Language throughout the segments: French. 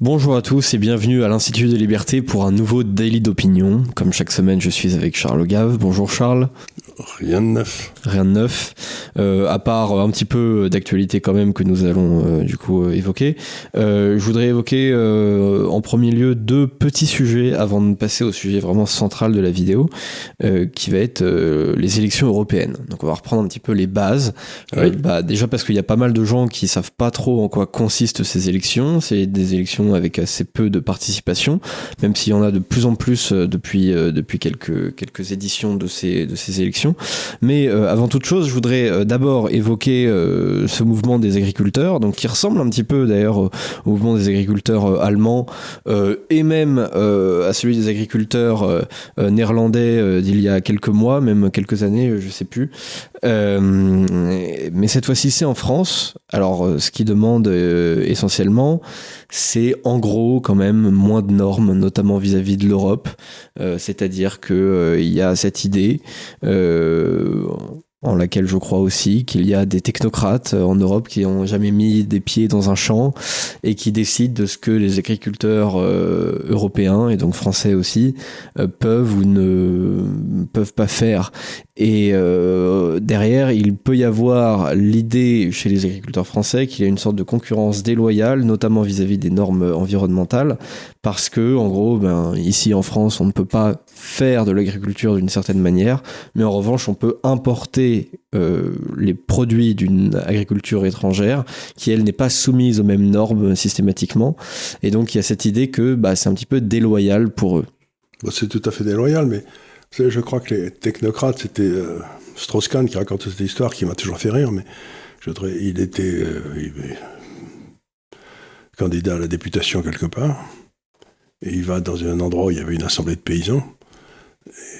Bonjour à tous et bienvenue à l'Institut des libertés pour un nouveau Daily d'opinion. Comme chaque semaine, je suis avec Charles Gave. Bonjour Charles. Rien de neuf. Rien de neuf. Euh, à part un petit peu d'actualité quand même que nous allons euh, du coup euh, évoquer. je voudrais évoquer en premier lieu deux petits sujets avant de passer au sujet vraiment central de la vidéo, qui va être les élections européennes. Donc on va reprendre un petit peu les bases. Bah, déjà parce qu'il y a pas mal de gens qui savent pas trop en quoi consistent ces élections. C'est des élections avec assez peu de participation, même s'il y en a de plus en plus euh, depuis, euh, depuis quelques, quelques éditions de ces, de ces élections. Mais euh, avant toute chose, je voudrais d'abord évoquer ce mouvement des agriculteurs, donc qui ressemble un petit peu d'ailleurs au, mouvement des agriculteurs allemands et même à celui des agriculteurs néerlandais d'il y a quelques mois, même quelques années, je sais plus. Mais cette fois-ci, c'est en France. Alors, ce qui demande essentiellement, c'est en gros quand même moins de normes, notamment vis-à-vis de l'Europe. Euh, c'est-à-dire qu'il euh, y a cette idée euh, en laquelle je crois aussi qu'il y a des technocrates en Europe qui n'ont jamais mis des pieds dans un champ et qui décident de ce que les agriculteurs européens et donc français aussi peuvent ou ne peuvent pas faire. Et euh, derrière, il peut y avoir l'idée chez les agriculteurs français qu'il y a une sorte de concurrence déloyale, notamment vis-à-vis des normes environnementales, parce que, en gros, ben, ici en France, on ne peut pas faire de l'agriculture d'une certaine manière, mais en revanche, on peut importer euh, les produits d'une agriculture étrangère qui, elle, n'est pas soumise aux mêmes normes systématiquement. Et donc, il y a cette idée que bah, c'est un petit peu déloyal pour eux. c'est tout à fait déloyal, mais je crois que les technocrates, c'était euh, Strauss-Kahn qui racontait cette histoire qui m'a toujours fait rire, mais il était euh, candidat à la députation quelque part, et il va dans un endroit où il y avait une assemblée de paysans.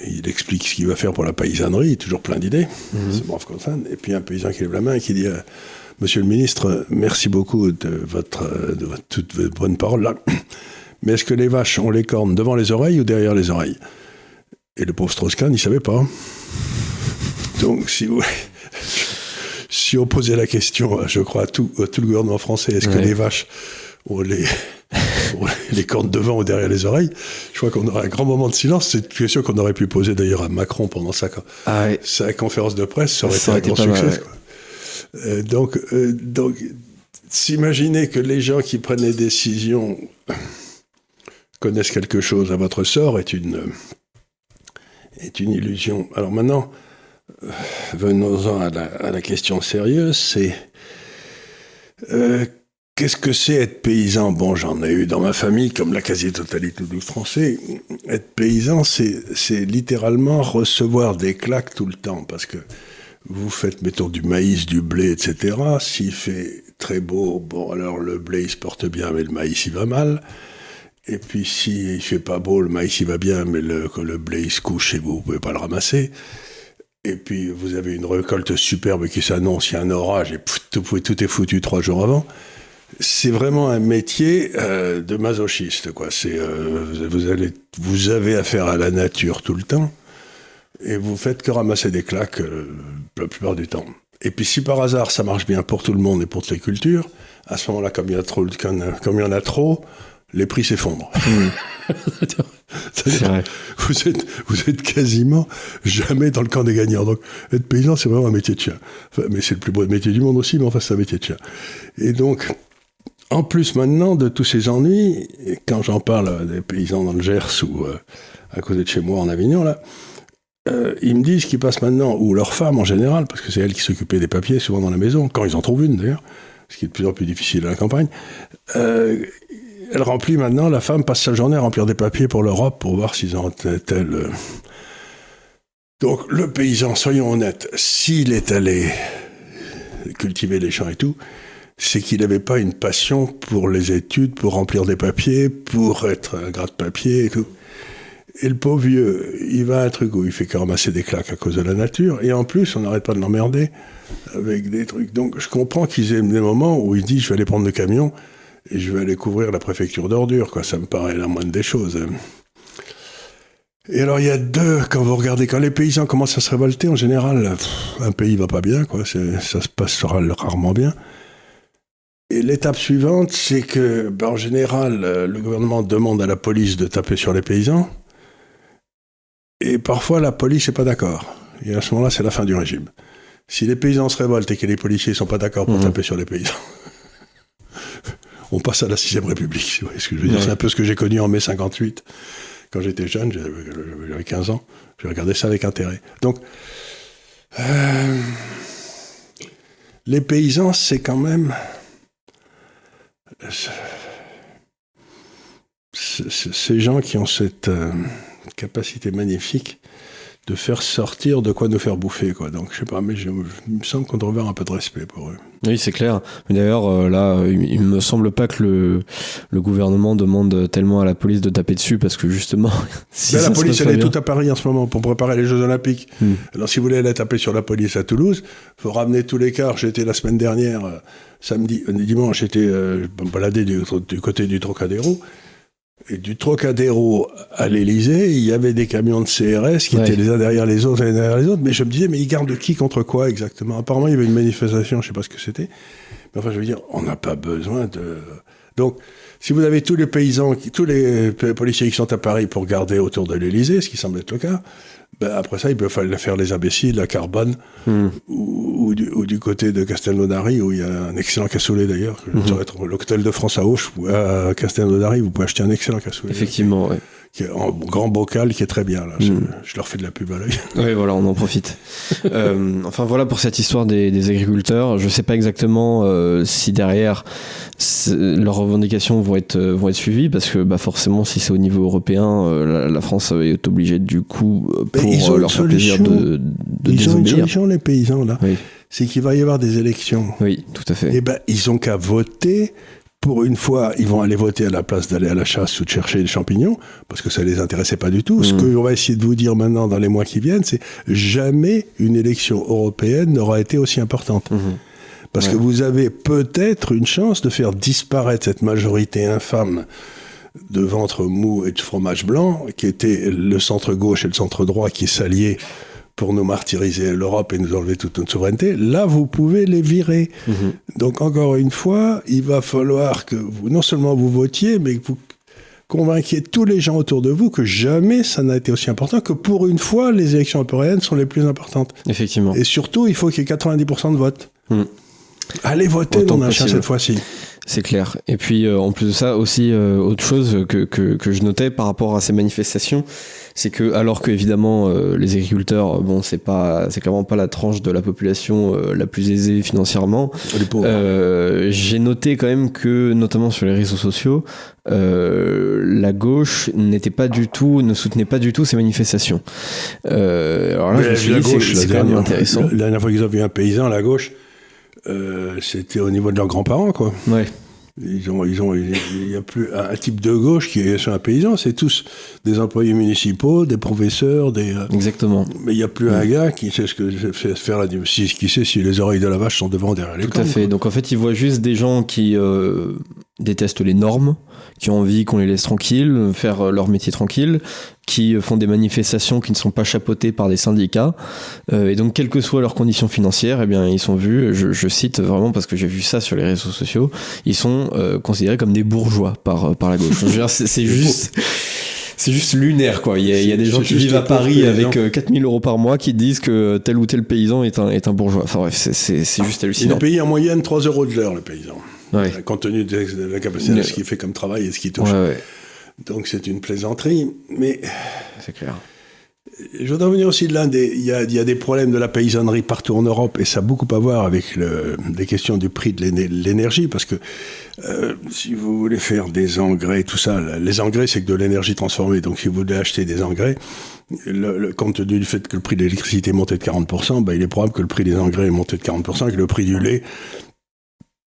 Il explique ce qu'il va faire pour la paysannerie, toujours plein d'idées, mhm. c'est brave ça. Et puis un paysan qui lève la main et qui dit euh, Monsieur le ministre, merci beaucoup de votre, de votre toutes vos bonnes paroles là. Mais est-ce que les vaches ont les cornes devant les oreilles ou derrière les oreilles? Et le pauvre Strauss-Kahn, il savait pas. Donc, si vous si on posait la question, je crois, à tout, tout le gouvernement français, est-ce que les vaches ont les, les cornes devant ou derrière les oreilles Je crois qu'on aurait un grand moment de silence. C'est une question qu'on aurait pu poser d'ailleurs à Macron pendant sa, ah sa conférence de presse. Ça aurait été un grand succès. Euh, donc, euh, donc s'imaginer que les gens qui prennent les décisions connaissent quelque chose à votre sort est une est une illusion. Alors maintenant, euh, venons-en à la, question sérieuse, c'est euh, qu'est-ce que c'est être paysan? Bon, j'en ai eu dans ma famille, comme la quasi-totalité des Français. Être paysan, c'est littéralement recevoir des claques tout le temps, parce que vous faites, mettons, du maïs, du blé, etc. S'il fait très beau, bon, alors le blé, il se porte bien, mais le maïs, il va mal. Et puis, s'il si ne fait pas beau, le maïs, il va bien, mais le, le blé, il se couche et vous ne pouvez pas le ramasser. Et puis, vous avez une récolte superbe qui s'annonce, il y a un orage et tout, tout, est foutu trois jours avant. C'est vraiment un métier euh, de masochiste, quoi. C'est, euh, vous, allez, vous avez affaire à la nature tout le temps et vous faites que ramasser des claques euh, la plupart du temps. Et puis, si par hasard ça marche bien pour tout le monde et pour toutes les cultures, à ce moment-là, comme il y a trop, comme il y en a trop, les prix s'effondrent. Hmm. vous, êtes, vous êtes quasiment jamais dans le camp des gagnants. Donc, être paysan, c'est vraiment un métier de chien. mais c'est le plus beau métier du monde aussi, mais enfin, c'est un métier de chien. Et donc, en plus maintenant de tous ces ennuis, quand j'en parle des paysans dans le Gers ou euh, à côté de chez moi en Avignon, euh, ils me disent qu'ils passent maintenant, ou leurs femmes en général, parce que c'est elles qui s'occupaient des papiers souvent dans la maison, quand ils en trouvent une d'ailleurs, ce qui est de plus en plus difficile à la campagne, euh, elle remplit maintenant, la femme passe sa journée à remplir des papiers pour l'Europe pour voir s'ils ont tel. Donc le paysan, soyons honnêtes, s'il est allé cultiver les champs et tout, c'est qu'il n'avait pas une passion pour les études, pour remplir des papiers, pour être un gratte-papier et tout. Et le pauvre vieux, il va à un truc où il fait que ramasser des claques à cause de la nature, et en plus, on n'arrête pas de l'emmerder avec des trucs. Donc je comprends qu'ils aient des moments où il dit, je vais aller prendre le camion, et je vais aller couvrir la préfecture d'ordures, quoi. Ça me paraît la moindre des choses. Et alors, il y a deux, quand vous regardez, quand les paysans commencent à se révolter, en général, un pays va pas bien, quoi. Ça se passera rarement bien. Et l'étape suivante, c'est que, ben, en général, euh, le gouvernement demande à la police de taper sur les paysans. Et parfois, la police n'est pas d'accord. Et à ce moment-là, c'est la fin du régime. Si les paysans se révoltent et que les policiers ne sont pas d'accord pour Mhm. taper sur les paysans, on passe à la sixième République. si vous voyez ce que je veux dire. Ouais. C'est un peu ce que j'ai connu en mai 58. Quand j'étais jeune, j'avais j'avais 15 ans, j'ai regardé ça avec intérêt. Donc, euh, les paysans, c'est quand même... Ces gens qui ont cette euh, capacité magnifique de faire sortir de quoi nous faire bouffer, quoi. Donc, je sais pas, mais je- il me semble qu'on avoir un peu de respect pour eux. Oui, c'est clair. Mais d'ailleurs, euh, là, il, me semble pas que le, le gouvernement demande tellement à la police de taper dessus parce que justement, si Ben, la police, elle est toute à Paris en ce moment pour préparer les Jeux Olympiques. Hmm. Alors, si vous voulez aller taper sur la police à Toulouse, faut ramener tous les cars. J'étais la semaine dernière, euh, samedi, euh, dimanche, j'étais euh, baladé du, du côté du Trocadéro. Et du Trocadéro à l'Elysée, il y avait des camions de CRS qui Ouais. étaient les uns derrière les autres, les uns derrière les autres. Mais je me disais, mais ils gardent qui contre quoi exactement? Apparemment, il y avait une manifestation, je sais pas ce que c'était. Mais enfin, je veux dire, on n'a pas besoin de. Donc, si vous avez tous les paysans, qui- tous les policiers qui sont à Paris pour garder autour de l'Élysée, ce qui semble être le cas, ben après ça, il peut falloir faire les imbéciles à Carbone Hmm. ou, ou du, ou du côté de Castelnaudary, où il y a un excellent cassoulet d'ailleurs. trop. L'hôtel de France à Auch, à Castelnaudary, vous pouvez acheter un excellent cassoulet. Effectivement, ouais. Qui est en grand bocal, qui est très bien. Là. Je, je leur fais de la pub à l'œil. Oui, voilà, on en profite. Euh, enfin, voilà pour cette histoire des, des agriculteurs. Je sais pas exactement euh, si derrière leurs revendications vont être euh, vont être suivies parce que bah forcément, si c'est au niveau européen, euh, la, la France est obligée du coup pour ils leur faire plaisir de, de Ils ont une désobéir. solution, les paysans, là. Oui, C'est qu'il va y avoir des élections. oui, tout à fait. Eh ben, ils ont qu'à voter. Pour une fois, ils vont aller voter à la place d'aller à la chasse ou de chercher des champignons, parce que ça les intéressait pas du tout. Ce Mhm. qu'on va essayer de vous dire maintenant dans les mois qui viennent, c'est jamais une élection européenne n'aura été aussi importante. Mhm. Parce Ouais. que vous avez peut-être une chance de faire disparaître cette majorité infâme de ventre mou et de fromage blanc, qui était le centre gauche et le centre droit qui s'alliaient pour nous martyriser l'Europe et nous enlever toute notre souveraineté. Là, vous pouvez les virer. Mhm. Donc encore une fois, il va falloir que vous, non seulement vous votiez, mais que vous convainquiez tous les gens autour de vous que jamais ça n'a été aussi important, que pour une fois, les élections européennes sont les plus importantes. Effectivement. Et surtout, il faut qu'il y ait 90% de vote. Hmm. Allez voter, Autant mon cette fois-ci. C'est clair. Et puis euh, en plus de ça, aussi euh, autre chose que, que, que je notais par rapport à ces manifestations, c'est que alors que évidemment euh, les agriculteurs, bon, c'est pas, c'est clairement pas la tranche de la population euh, la plus aisée financièrement. Euh, J'ai noté quand même que, notamment sur les réseaux sociaux, la gauche n'était pas du tout, ne soutenait pas du tout ces manifestations. Alors là, Mais je me suis la dit, c'est- gauche, la c'est quand même intéressant. la dernière fois qu'ils ont vu un paysan, la gauche, euh, c'était au niveau de leurs grands-parents, quoi. Ouais. Ils ont, ils ont, il n'y a plus un, type de gauche qui est sur un paysan, c'est tous des employés municipaux, des professeurs, des. euh, Exactement. mais il n'y a plus un gars qui sait ce que fait faire la si, qui sait si les oreilles de la vache sont devant derrière les Tout à fait. quoi. Donc en fait, ils voient juste des gens qui euh, détestent les normes, qui ont envie qu'on les laisse tranquilles, faire euh, leur métier tranquille, qui euh, font des manifestations qui ne sont pas chapeautées par des syndicats. Euh, et donc, quelles que soient leurs conditions financières, eh bien, ils sont vus, je, je cite vraiment parce que j'ai vu ça sur les réseaux sociaux, ils sont euh, considérés comme des bourgeois par, euh, par la gauche. Je veux dire, c'est c'est juste... C'est juste lunaire, quoi. Il y a, il y a des gens qui vivent à Paris avec euh, 4000 euros par mois qui disent que tel ou tel paysan est un, est un bourgeois. Enfin bref, c'est- c'est c'est juste Il hallucinant. est payé en moyenne 3 euros de l'heure, le paysan. Ouais. Compte tenu de la capacité de ce qu'il fait comme travail et ce qu'il touche. Ouais, Donc c'est une plaisanterie. Mais c'est clair. je voudrais revenir aussi de l'un des. Il y, a, il y a des problèmes de la paysannerie partout en Europe et ça a beaucoup à voir avec le, les questions du prix de l'éne- l'énergie parce que euh, si vous voulez faire des engrais, tout ça, les engrais c'est que de l'énergie transformée. Donc si vous voulez acheter des engrais, le, le- compte tenu du fait que le prix de l'électricité est monté de 40%, ben, il est probable que le prix des engrais est monté de 40% et que le prix du lait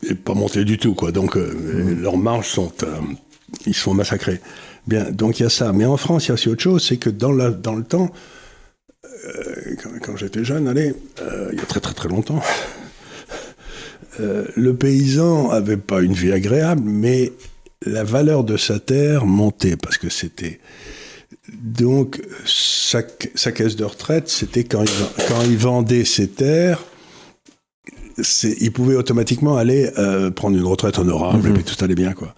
n'est pas monté du tout. Quoi. Donc euh, leurs marges sont. euh, ils se font massacrer. Bien, donc il y a ça. Mais en France, il y a aussi autre chose, c'est que dans, la, dans le temps, euh, quand, quand j'étais jeune, allez, il y a très très très longtemps, le paysan avait pas une vie agréable, mais la valeur de sa terre montait parce que c'était donc sa, sa caisse de retraite, c'était quand il, quand il vendait ses terres, ils pouvaient automatiquement aller euh, prendre une retraite honorable et Mhm. puis tout allait bien, quoi.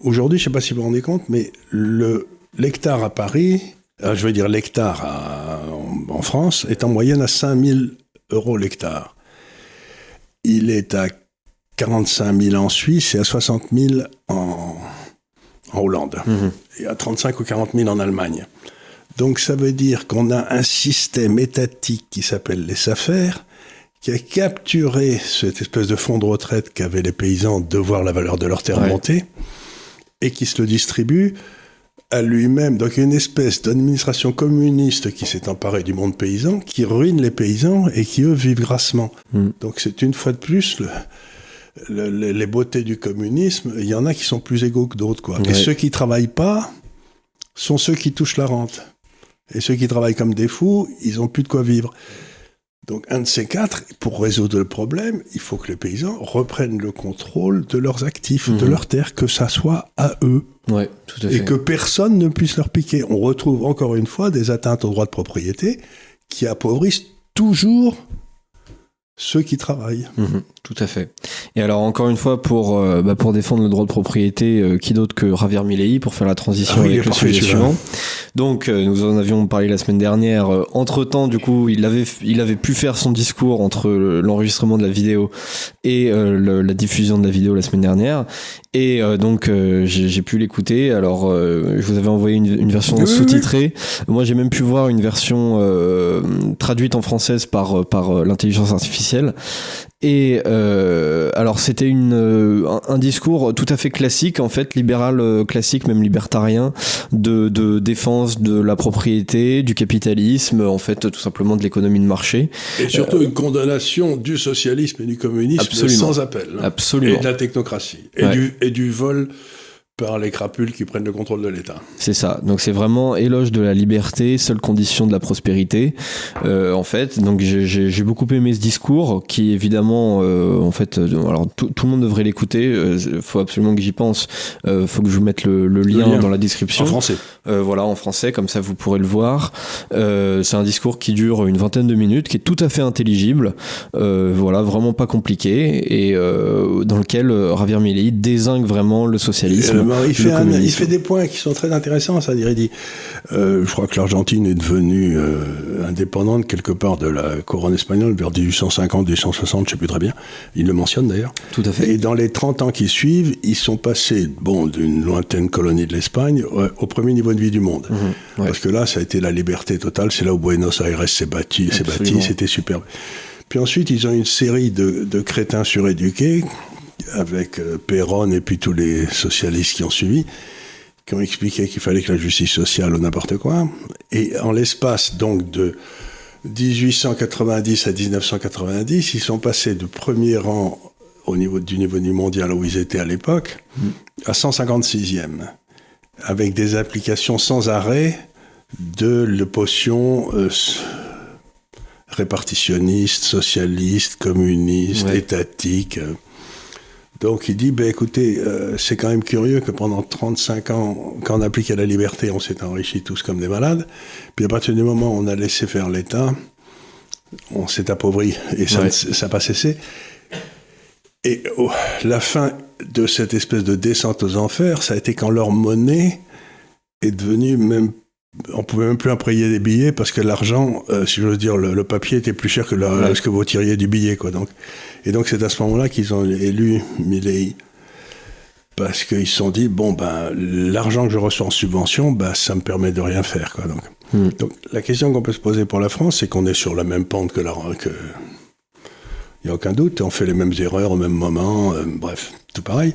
Aujourd'hui, je sais pas si vous vous rendez compte, mais le l'hectare à Paris, euh, je veux dire l'hectare à- en, en France, est en moyenne à 5000 euros l'hectare. Il est à 45 000 en Suisse et à 60 000 en, en Hollande. Mhm. Et à 35 ou 40 000 en Allemagne. Donc ça veut dire qu'on a un système étatique qui s'appelle les SAFER, qui a capturé cette espèce de fonds de retraite qu'avaient les paysans de voir la valeur de leur terre Ouais. monter, et qui se le distribue à lui-même. Donc une espèce d'administration communiste qui s'est emparée du monde paysan, qui ruine les paysans et qui, eux, vivent grassement. Mm. Donc c'est une fois de plus le- le- le- les beautés du communisme. Il y en a qui sont plus égaux que d'autres. quoi. Ouais. Et ceux qui travaillent pas sont ceux qui touchent la rente. Et ceux qui travaillent comme des fous, ils ont plus de quoi vivre. Donc un de ces quatre, pour résoudre le problème, il faut que les paysans reprennent le contrôle de leurs actifs, de Mhm. leurs terres, que ça soit à eux Ouais, tout à et que personne ne puisse leur piquer. On retrouve encore une fois des atteintes au droit de propriété qui appauvrissent toujours ceux qui travaillent. Mhm, tout à fait. Et alors encore une fois pour euh, bah, pour défendre le droit de propriété, euh, qui d'autre que Javier Milei pour faire la transition Ah avec le sujet suivant. Donc euh, nous en avions parlé la semaine dernière. entre temps, du coup, il avait il avait pu faire son discours entre le- l'enregistrement de la vidéo et le- la diffusion de la vidéo la semaine dernière. Et donc j'ai pu l'écouter. Alors je vous avais envoyé une, une version Oui, oui, oui. sous-titrée. Moi j'ai même pu voir une version traduite en française par par l'intelligence artificielle. Et euh, alors c'était une euh, un, un discours tout à fait classique en fait libéral euh, classique même libertarien de, de défense de la propriété du capitalisme en fait tout simplement de l'économie de marché Et surtout une condamnation du socialisme et du communisme Absolument. sans appel. hein. Et absolument de la technocratie. Et, Ouais. du, et du vol par les crapules qui prennent le contrôle de l'État. C'est ça. Donc c'est vraiment éloge de la liberté, seule condition de la prospérité. Euh, en fait, donc j'ai- j'ai beaucoup aimé ce discours qui évidemment, euh, en fait, euh, alors tout, tout le monde devrait l'écouter. Il faut absolument que j'y pense. Euh, faut que je vous mette le, le lien, lien. dans la description. En français. Euh, voilà, en français, comme ça vous pourrez le voir. Euh, c'est un discours qui dure une vingtaine de minutes, qui est tout à fait intelligible. Euh, voilà, vraiment pas compliqué et euh, dans lequel euh, Javier Milei désingue vraiment le socialisme. Euh, il, fait un- il communisme. fait des points qui sont très intéressants. C'est-à-dire, il dit euh, Je crois que l'Argentine est devenue euh, indépendante quelque part de la couronne espagnole vers 1850, 1860, je sais plus très bien. Il le mentionne d'ailleurs. Tout à fait. Et dans les 30 ans qui suivent, ils sont passés bon, d'une lointaine colonie de l'Espagne euh, au premier niveau de vie du monde. Ouais. Parce que là, ça a été la liberté totale. C'est là où Buenos Aires s'est bâti, s'est bâti, c'était superbe. Puis ensuite, ils ont une série de, de crétins suréduqués, avec euh, Perron et puis tous les socialistes qui ont suivi, qui ont expliqué qu'il fallait que la justice sociale ou n'importe quoi. Et en l'espace donc de 1890 à 1990, ils sont passés de premier rang au niveau du niveau du mondial où ils étaient à l'époque à 156e, avec des applications sans arrêt de l'opposition euh, s- répartitionniste, socialiste, communiste, Ouais. étatique. euh. Donc il dit, ben écoutez, euh, c'est quand même curieux que pendant 35 ans, quand on appliquait la liberté, on s'est enrichis tous comme des malades. Puis à partir du moment où on a laissé faire l'État, on s'est appauvri et ça Ouais. n'a pas cessé. Et oh, la fin de cette espèce de descente aux enfers, ça a été quand leur monnaie est devenue même. On pouvait même plus imprimer des billets parce que l'argent, euh, si j'ose dire, le, le papier était plus cher que la- Ouais. ce que vous tiriez du billet, quoi. Donc, et donc c'est à ce moment-là qu'ils ont élu Milley parce qu'ils se sont dit bon ben l'argent que je reçois en subvention, ben ça me permet de rien faire, quoi. Donc, Hmm. donc la question qu'on peut se poser pour la France, c'est qu'on est sur la même pente que la que il n'y a aucun doute, on fait les mêmes erreurs au même moment, euh, bref, tout pareil.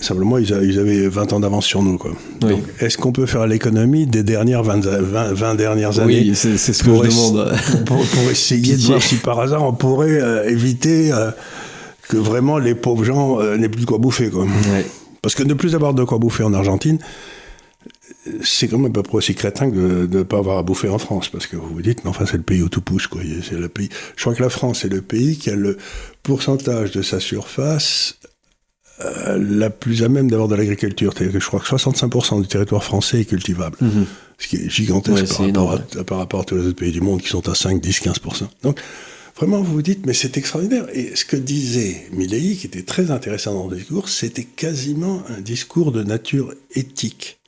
Simplement, ils, a- ils avaient 20 ans d'avance sur nous. Quoi. Oui. Donc, est-ce qu'on peut faire l'économie des dernières 20, 20 20 dernières années Oui, c'est c'est ce que je demande. pour, pour essayer de voir si par hasard on pourrait euh, éviter euh, que vraiment les pauvres gens euh, n'aient plus de quoi bouffer. Quoi. Ouais. Parce que ne plus avoir de quoi bouffer en Argentine, c'est quand même à peu près aussi crétin que de ne pas avoir à bouffer en France. Parce que vous vous dites, mais enfin, c'est le pays où tout pousse. Quoi. C'est le pays... Je crois que la France est le pays qui a le pourcentage de sa surface euh, la plus à même d'avoir de l'agriculture. C'est-à-dire que je crois que 65% du territoire français est cultivable. Mhm. Ce qui est gigantesque Ouais, par, rapport à, par rapport à tous les autres pays du monde qui sont à 5, 10, 15%. Donc, vraiment, vous vous dites, mais c'est extraordinaire. Et ce que disait Milley, qui était très intéressant dans le discours, c'était quasiment un discours de nature éthique.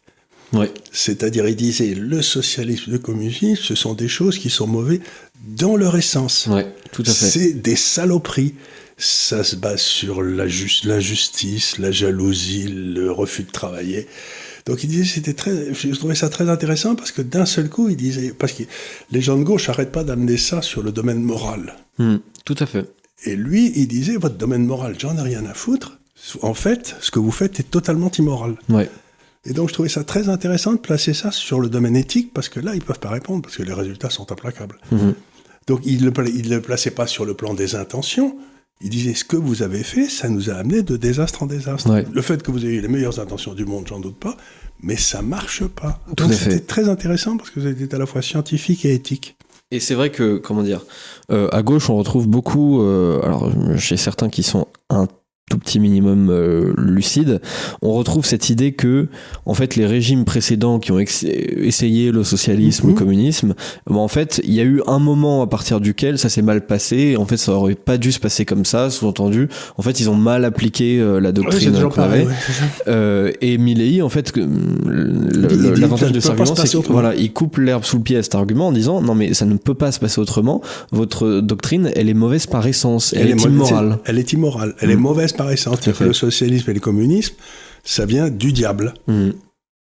Ouais. C'est-à-dire, il disait, le socialisme, le communisme, ce sont des choses qui sont mauvaises dans leur essence. Ouais, tout à fait. C'est des saloperies. Ça se base sur l'injustice, la jalousie, le refus de travailler. Donc il disait, c'était très, je trouvais ça très intéressant parce que d'un seul coup, il disait, parce que les gens de gauche n'arrêtent pas d'amener ça sur le domaine moral. Hmm, tout à fait. Et lui, il disait, votre domaine moral, j'en ai rien à foutre. En fait, ce que vous faites est totalement immoral. Ouais. Et donc je trouvais ça très intéressant de placer ça sur le domaine éthique parce que là, ils peuvent pas répondre parce que les résultats sont implacables. Mhm. Donc il ne le, le plaçait pas sur le plan des intentions. Il disait ce que vous avez fait, ça nous a amené de désastre en désastre. Ouais. Le fait que vous ayez les meilleures intentions du monde, j'en doute pas, mais ça marche pas. Tout Donc c'était très intéressant parce que c'était à la fois scientifique et éthique. Et c'est vrai que, comment dire, euh, à gauche, on retrouve beaucoup, euh, alors chez certains qui sont un tout petit minimum euh, lucide, on retrouve cette idée que, en fait, les régimes précédents qui ont essayé le socialisme, Mhm. le communisme, ben, en fait, il y a eu un moment à partir duquel ça s'est mal passé. Et en fait, ça aurait pas dû se passer comme ça, sous-entendu. En fait, ils ont mal appliqué euh, la doctrine qu'on avait. ouais. Euh, et Milley, en fait, l'avantage de cet argument, c'est qu'il voilà, il coupe l'herbe sous le pied à cet argument en disant non, mais ça ne peut pas se passer autrement. Votre doctrine, elle est mauvaise par essence. Elle, est, mo- immorale. Elle est immorale. Elle est Mm. mauvaise C'est-à-dire que le socialisme et le communisme, ça vient du diable. Mm.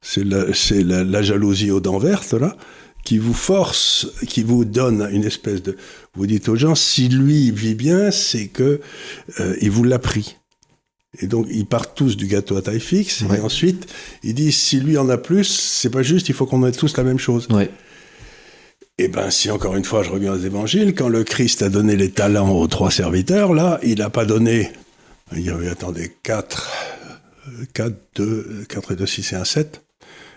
C'est la, c'est la, la jalousie aux dents vertes, là, qui vous force, qui vous donne une espèce de... Vous dites aux gens, si lui vit bien, c'est que euh, il vous l'a pris. Et donc, ils partent tous du gâteau à taille fixe. Ouais. Et ensuite, ils disent, si lui en a plus, c'est pas juste, il faut qu'on ait tous la même chose. Ouais. Eh ben, si encore une fois je reviens aux évangiles, quand le Christ a donné les talents aux trois serviteurs, là, il n'a pas donné. Il y avait, attendez, 4, 4, 2, 4 et 2, 6 et 1, 7.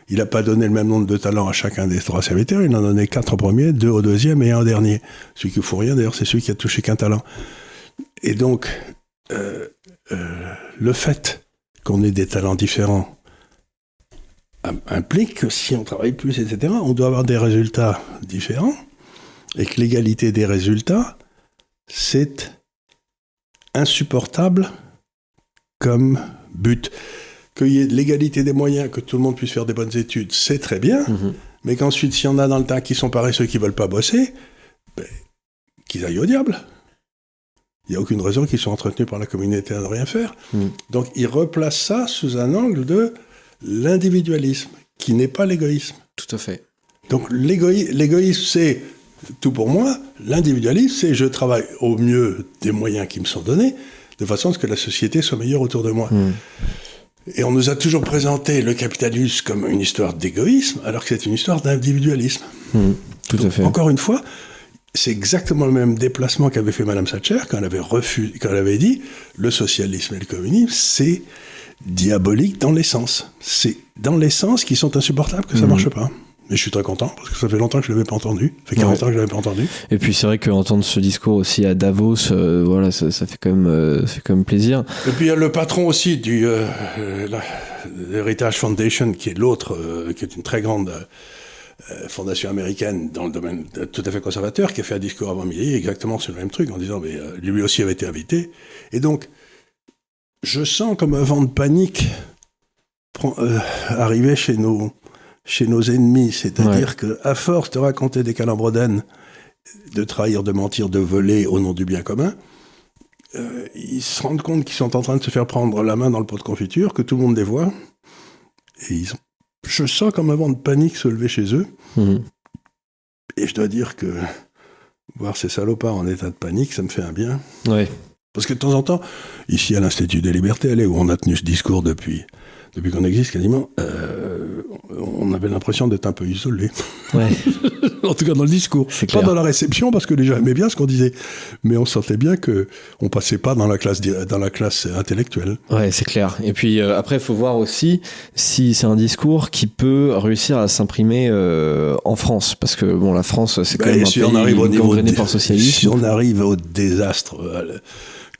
Il n'a pas donné le même nombre de talents à chacun des trois serviteurs, il en a donné 4 au premier, 2 au deuxième et un au dernier. Celui qui ne fout rien, d'ailleurs, c'est celui qui a touché qu'un talent. Et donc, euh, euh, le fait qu'on ait des talents différents im- implique que si on travaille plus, etc., on doit avoir des résultats différents, et que l'égalité des résultats, c'est insupportable comme but. Qu'il y ait l'égalité des moyens, que tout le monde puisse faire des bonnes études, c'est très bien, Mhm. mais qu'ensuite, s'il y en a dans le tas qui sont paresseux, qui veulent pas bosser, ben, qu'ils aillent au diable. Il n'y a aucune raison qu'ils soient entretenus par la communauté à ne rien faire. Mm. Donc, il replace ça sous un angle de l'individualisme, qui n'est pas l'égoïsme. Tout à fait. Donc, l'égoï- l'égoïsme, c'est tout pour moi. L'individualisme, c'est je travaille au mieux des moyens qui me sont donnés, de façon à ce que la société soit meilleure autour de moi. Mm. Et on nous a toujours présenté le capitalisme comme une histoire d'égoïsme, alors que c'est une histoire d'individualisme. Mm. Tout à fait. Encore une fois, c'est exactement le même déplacement qu'avait fait Madame Thatcher quand elle avait refusé, quand elle avait dit le socialisme et le communisme, c'est diabolique dans l'essence. C'est dans l'essence qui sont insupportables que ça Mhm. marche pas. Mais je suis très content parce que ça fait longtemps que je l'avais pas entendu. Ça fait 40 Ouais. ans que je l'avais pas entendu. Et puis c'est vrai qu'entendre ce discours aussi à Davos, euh, voilà, ça, ça fait quand même, euh, ça fait quand même plaisir. Et puis il y a le patron aussi du euh, euh, la- Heritage Foundation, qui est l'autre, euh, qui est une très grande fondation américaine dans le domaine tout à fait conservateur, qui a fait un discours avant midi exactement sur le même truc, en disant, mais lui aussi avait été invité. Et donc, je sens comme un vent de panique arriver chez nos, chez nos ennemis. C'est-à-dire que à force de raconter des calambredaines, de trahir, de mentir, de voler au nom du bien commun, euh, ils se rendent compte qu'ils sont en train de se faire prendre la main dans le pot de confiture, que tout le monde les voit. Et ils ont- je sens comme un vent de panique se lever chez eux. Mhm. Et je dois dire que voir ces salopards en état de panique, ça me fait un bien. Ouais. Parce que de temps en temps, ici à l'Institut des Libertés, allez, où on a tenu ce discours depuis, depuis qu'on existe quasiment, euh, on avait l'impression d'être un peu isolé. Ouais. en tout cas dans le discours. Pas clair. dans la réception, parce que les gens aimaient bien ce qu'on disait. Mais on sentait bien que on passait pas dans la classe, di- dans la classe intellectuelle. Ouais, c'est clair. Et puis euh, après, il faut voir aussi si c'est un discours qui peut réussir à s'imprimer euh, en France, parce que bon, la France, c'est quand Ben, même un si pays on arrive au niveau gangréné de- par socialisme. Si on arrive au désastre,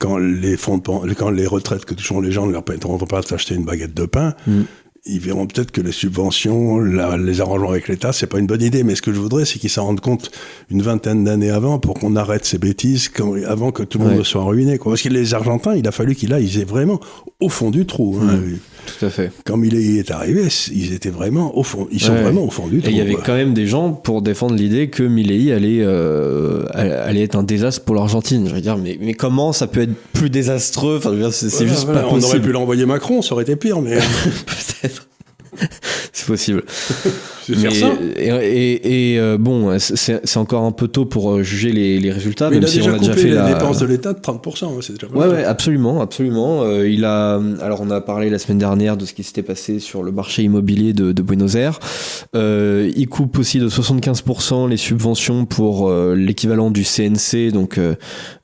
quand les fonds de quand les retraites que toucheront les gens ne leur permettront pas de s'acheter une baguette de pain, Mm. ils verront peut-être que les subventions, les arrangements avec l'État, c'est pas une bonne idée. Mais ce que je voudrais, c'est qu'ils s'en rendent compte une vingtaine d'années avant pour qu'on arrête ces bêtises avant que tout le monde soit ruiné. Quoi. Parce que les Argentins, il a fallu qu'ils aillent vraiment au fond du trou. Hein. Tout à fait. Comme il est arrivé, ils étaient vraiment au fond. Ils sont vraiment au fond du trou. Et il y avait quand même des gens pour défendre l'idée que Milley allait, euh, allait être un désastre pour l'Argentine. Je veux dire, mais, mais comment ça peut être plus désastreux? Enfin, c'est juste pas possible. On aurait pu l'envoyer Macron, ça aurait été pire, mais. Peut-être. c'est possible. Mais, ça. Et, et, euh, bon, c'est encore un peu tôt pour euh, juger les, les résultats. Mais même il a si déjà on a déjà fait la dépense de l'État de 30%. Ouais, c'est déjà ouais, ouais, absolument, absolument. Euh, il a, alors on a parlé la semaine dernière de ce qui s'était passé sur le marché immobilier de, de Buenos Aires. Euh, il coupe aussi de 75% les subventions pour euh, l'équivalent du CNC, donc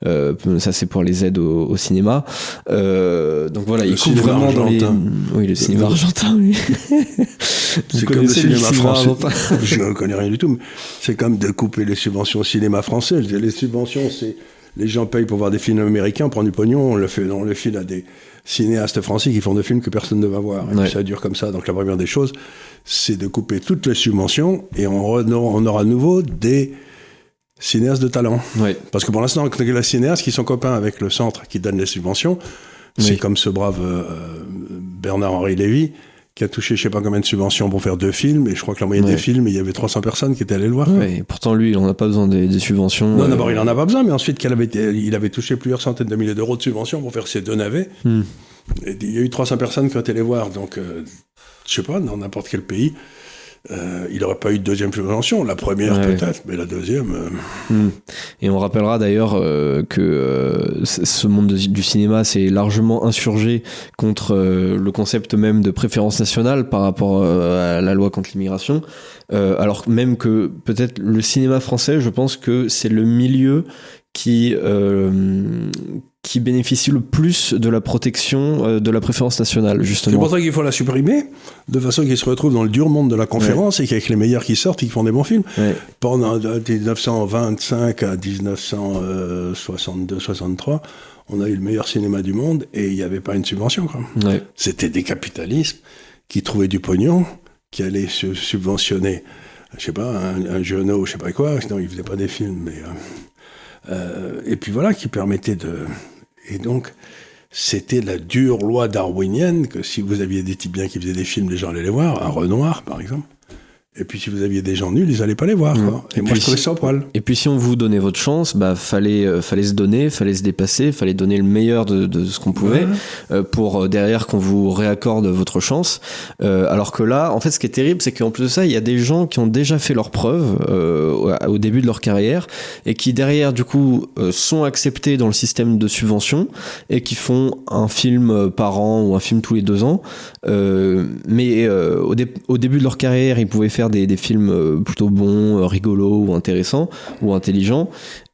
ça c'est pour les aides au, au cinéma. donc voilà, le il coupe vraiment dans les. Oui, le cinéma argentin. Oui. c'est comme le cinéma français. Je ne connais rien du tout, mais c'est comme de couper les subventions au cinéma français. Les subventions, c'est les gens payent pour voir des films américains, on prend du pognon, on le fait, on le file à des cinéastes français qui font des films que personne ne va voir. Et ça dure comme ça. Donc la première des choses, c'est de couper toutes les subventions et on, on aura à nouveau des cinéastes de talent. Parce que pour l'instant, les cinéastes qui sont copains avec le centre qui donne les subventions, c'est comme ce brave euh, Bernard-Henri Lévy, qui a touché je sais pas combien de subventions pour faire deux films, et je crois que la moyenne des films, il y avait 300 personnes qui étaient allées le voir. Ouais, pourtant lui, il en a pas besoin des, subventions. Non, euh. d'abord, il en a pas besoin, mais ensuite, qu'il avait, il avait touché plusieurs centaines de milliers d'euros de subventions pour faire ces deux navets. Hmm. Et il y a eu 300 personnes qui ont été les voir, donc, euh, je sais pas, dans n'importe quel pays. Euh, il n'aurait pas eu de deuxième subvention. La première peut-être, mais la deuxième. Euh, hmm. Et on rappellera d'ailleurs euh, que ce monde du cinéma s'est largement insurgé contre le concept même de préférence nationale par rapport à la loi contre l'immigration. alors même que peut-être le cinéma français, je pense que c'est le milieu qui, qui bénéficie le plus de la protection euh, de la préférence nationale, justement. C'est pour ça qu'il faut la supprimer, de façon qu'ils se retrouvent dans le dur monde de la conférence et qu'avec les meilleurs qui sortent, ils font des bons films. Pendant 1925 à 1962-63, on a eu le meilleur cinéma du monde et il n'y avait pas une subvention. C'était des capitalismes qui trouvaient du pognon, qui allaient se subventionner, je sais pas, un, un genou, je sais pas quoi, sinon ils faisaient pas des films, mais... Euh, euh, et puis voilà, qui permettait de. Et donc, c'était la dure loi darwinienne que si vous aviez des types bien qui faisaient des films, les gens allaient les voir, un Renoir par exemple. Et puis si vous aviez des gens nuls, ils n'allaient pas les voir. Mmh. Et, moi, je trouvais ça poil. Et puis si on vous donnait votre chance, bah fallait euh, fallait se donner, fallait se dépasser, fallait donner le meilleur de, de ce qu'on pouvait euh, pour euh, derrière qu'on vous réaccorde votre chance. alors que là, en fait, ce qui est terrible, c'est qu'en plus de ça, il y a des gens qui ont déjà fait leurs preuves au début de leur carrière et qui derrière, du coup, sont acceptés dans le système de subvention et qui font un film par an ou un film tous les deux ans. mais au, au début de leur carrière, ils pouvaient faire des, films euh, plutôt bons, euh, rigolos ou intéressants ou intelligents.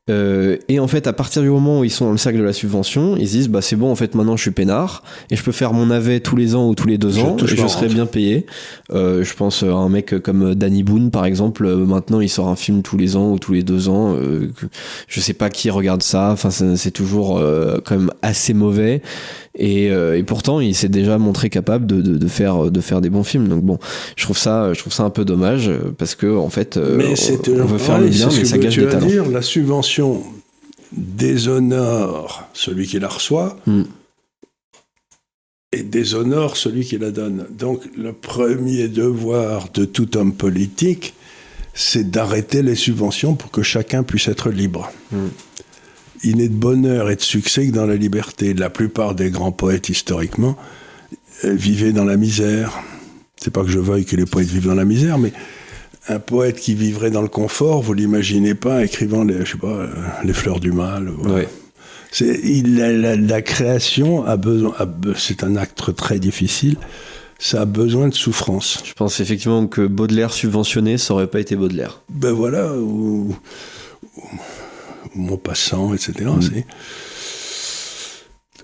Euh, et en fait, à partir du moment où ils sont dans le cercle de la subvention, ils se disent bah c'est bon, en fait maintenant je suis peinard et je peux faire mon navet tous les ans ou tous les deux ans et je serai bien payé. Euh, je pense à un mec comme Danny Boone par exemple. maintenant, il sort un film tous les ans ou tous les deux ans. Euh, je sais pas qui regarde ça. Enfin, c'est toujours quand même assez mauvais. Et, euh, et, pourtant, il s'est déjà montré capable de, de, de, faire, de faire des bons films. Donc bon, je trouve ça, je trouve ça un peu dommage parce que en fait, euh, mais on, on, veut faire le bien, mais ça gâche des talents. Dire, la subvention déshonore celui qui la reçoit. Hmm. Et déshonore celui qui la donne. Donc, le premier devoir de tout homme politique, c'est d'arrêter les subventions pour que chacun puisse être libre. Hmm il n'est de bonheur et de succès que dans la liberté. La plupart des grands poètes historiquement euh, vivaient dans la misère. C'est pas que je veuille que les poètes vivent dans la misère, mais un poète qui vivrait dans le confort, vous l'imaginez pas écrivant les, je sais pas, euh, les fleurs du mal. C'est, il, la, création a besoin, c'est un acte très difficile. Ça a besoin de souffrance. Je pense effectivement que Baudelaire subventionné, ça aurait pas été Baudelaire. Ben voilà. Ou, Maupassant, etc. Mm.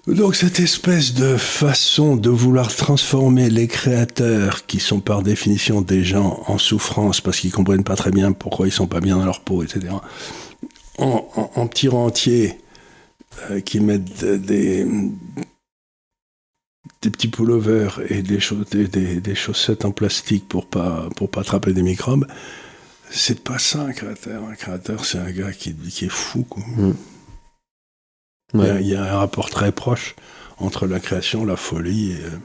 Donc cette espèce de façon de vouloir transformer les créateurs, qui sont par définition des gens en souffrance parce qu'ils comprennent pas très bien pourquoi ils sont pas bien dans leur peau, etc., en, petits rentiers euh, qui mettent des, des petits pullovers et des, des, chaussettes en plastique pour pas, pour pas attraper des microbes, c'est pas ça un créateur. Un créateur, c'est un gars qui, qui est fou. Mm. Il, y a, un rapport très proche entre la création, la folie et. Euh,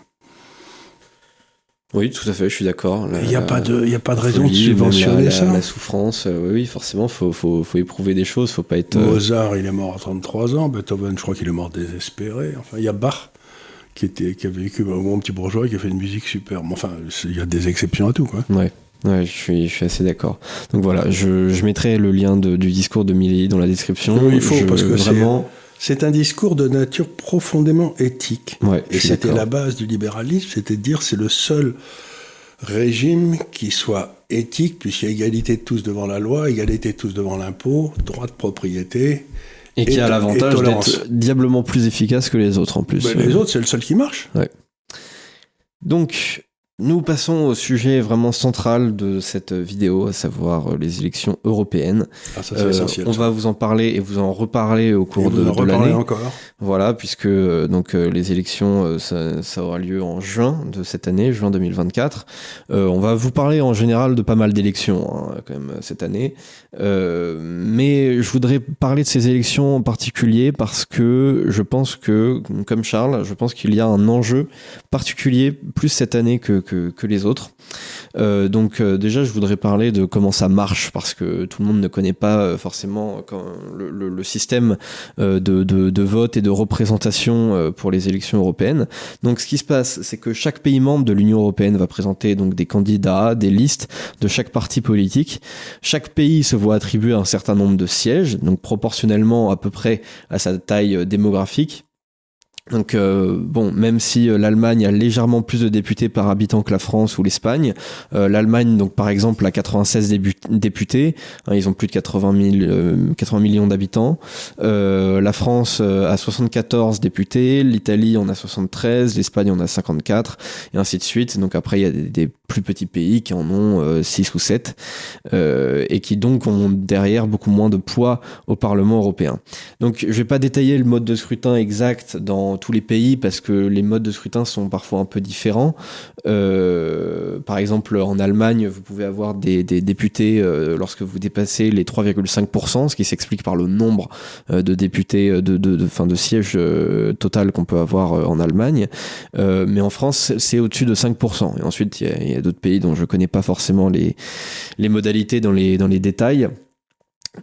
oui, tout à fait, je suis d'accord. Il n'y a, pas de, y a pas de raison de subventionner ça. La, souffrance, euh, oui, forcément, il faut, faut, faut, éprouver des choses, faut pas être. Euh, Mozart, il est mort à 33 ans, Beethoven, je crois qu'il est mort désespéré. Enfin, il y a Bach qui, était, qui a vécu au moment petit bourgeois, qui a fait une musique superbe. Enfin, il y a des exceptions à tout, quoi. Ouais. Ouais, je suis, je suis assez d'accord. Donc voilà, je, je mettrai le lien de, du discours de Milly dans la description. Oui, il faut, parce que vraiment. C'est un discours de nature profondément éthique. Ouais, et c'était la base du libéralisme, c'était de dire c'est le seul régime qui soit éthique, puisqu'il y a égalité de tous devant la loi, égalité de tous devant l'impôt, droit de propriété. Et, qui a l'avantage d'être diablement plus efficace que les autres en plus. Ben, les autres, c'est le seul qui marche. Ouais. Donc, nous passons au sujet vraiment central de cette vidéo, à savoir euh, les élections européennes. Ah, ça, euh, on va vous en parler et vous en reparler au cours de, de l'année. encore. Voilà, puisque euh, donc les élections, ça, ça, aura lieu en juin de cette année, juin 2024. on va vous parler en général de pas mal d'élections hein, quand même cette année, mais je voudrais parler de ces élections en particulier parce que je pense que, comme Charles, je pense qu'il y a un enjeu particulier plus cette année que que, les autres. Euh, donc euh, déjà, je voudrais parler de comment ça marche parce que tout le monde ne connaît pas euh, forcément le, système de, vote et de représentation pour les élections européennes. Donc ce qui se passe, c'est que chaque pays membre de l'Union européenne va présenter des candidats, des listes de chaque parti politique. Chaque pays se voit attribuer un certain nombre de sièges, donc proportionnellement à peu près à sa taille démographique. Donc euh, bon, même si euh, l'Allemagne a légèrement plus de députés par habitant que la France ou l'Espagne, euh, l'Allemagne donc par exemple a 96 députés, hein, ils ont plus de 80, 000, 80 millions d'habitants. la France a 74 députés, l'Italie en a 73, l'Espagne en a 54 et ainsi de suite. Donc après il y a des, plus petits pays qui en ont 6 ou 7 et qui donc ont derrière beaucoup moins de poids au Parlement européen. Donc je vais pas détailler le mode de scrutin exact dans tous les pays parce que les modes de scrutin sont parfois un peu différents. Euh, par exemple, en Allemagne, vous pouvez avoir des, députés euh, lorsque vous dépassez les 3,5%, ce qui s'explique par le nombre euh, de députés, de, de, de sièges total qu'on peut avoir en Allemagne. mais en France, c'est au-dessus de 5%. Et ensuite, il y a, d'autres pays dont je connais pas forcément les, les modalités dans les, dans les détails.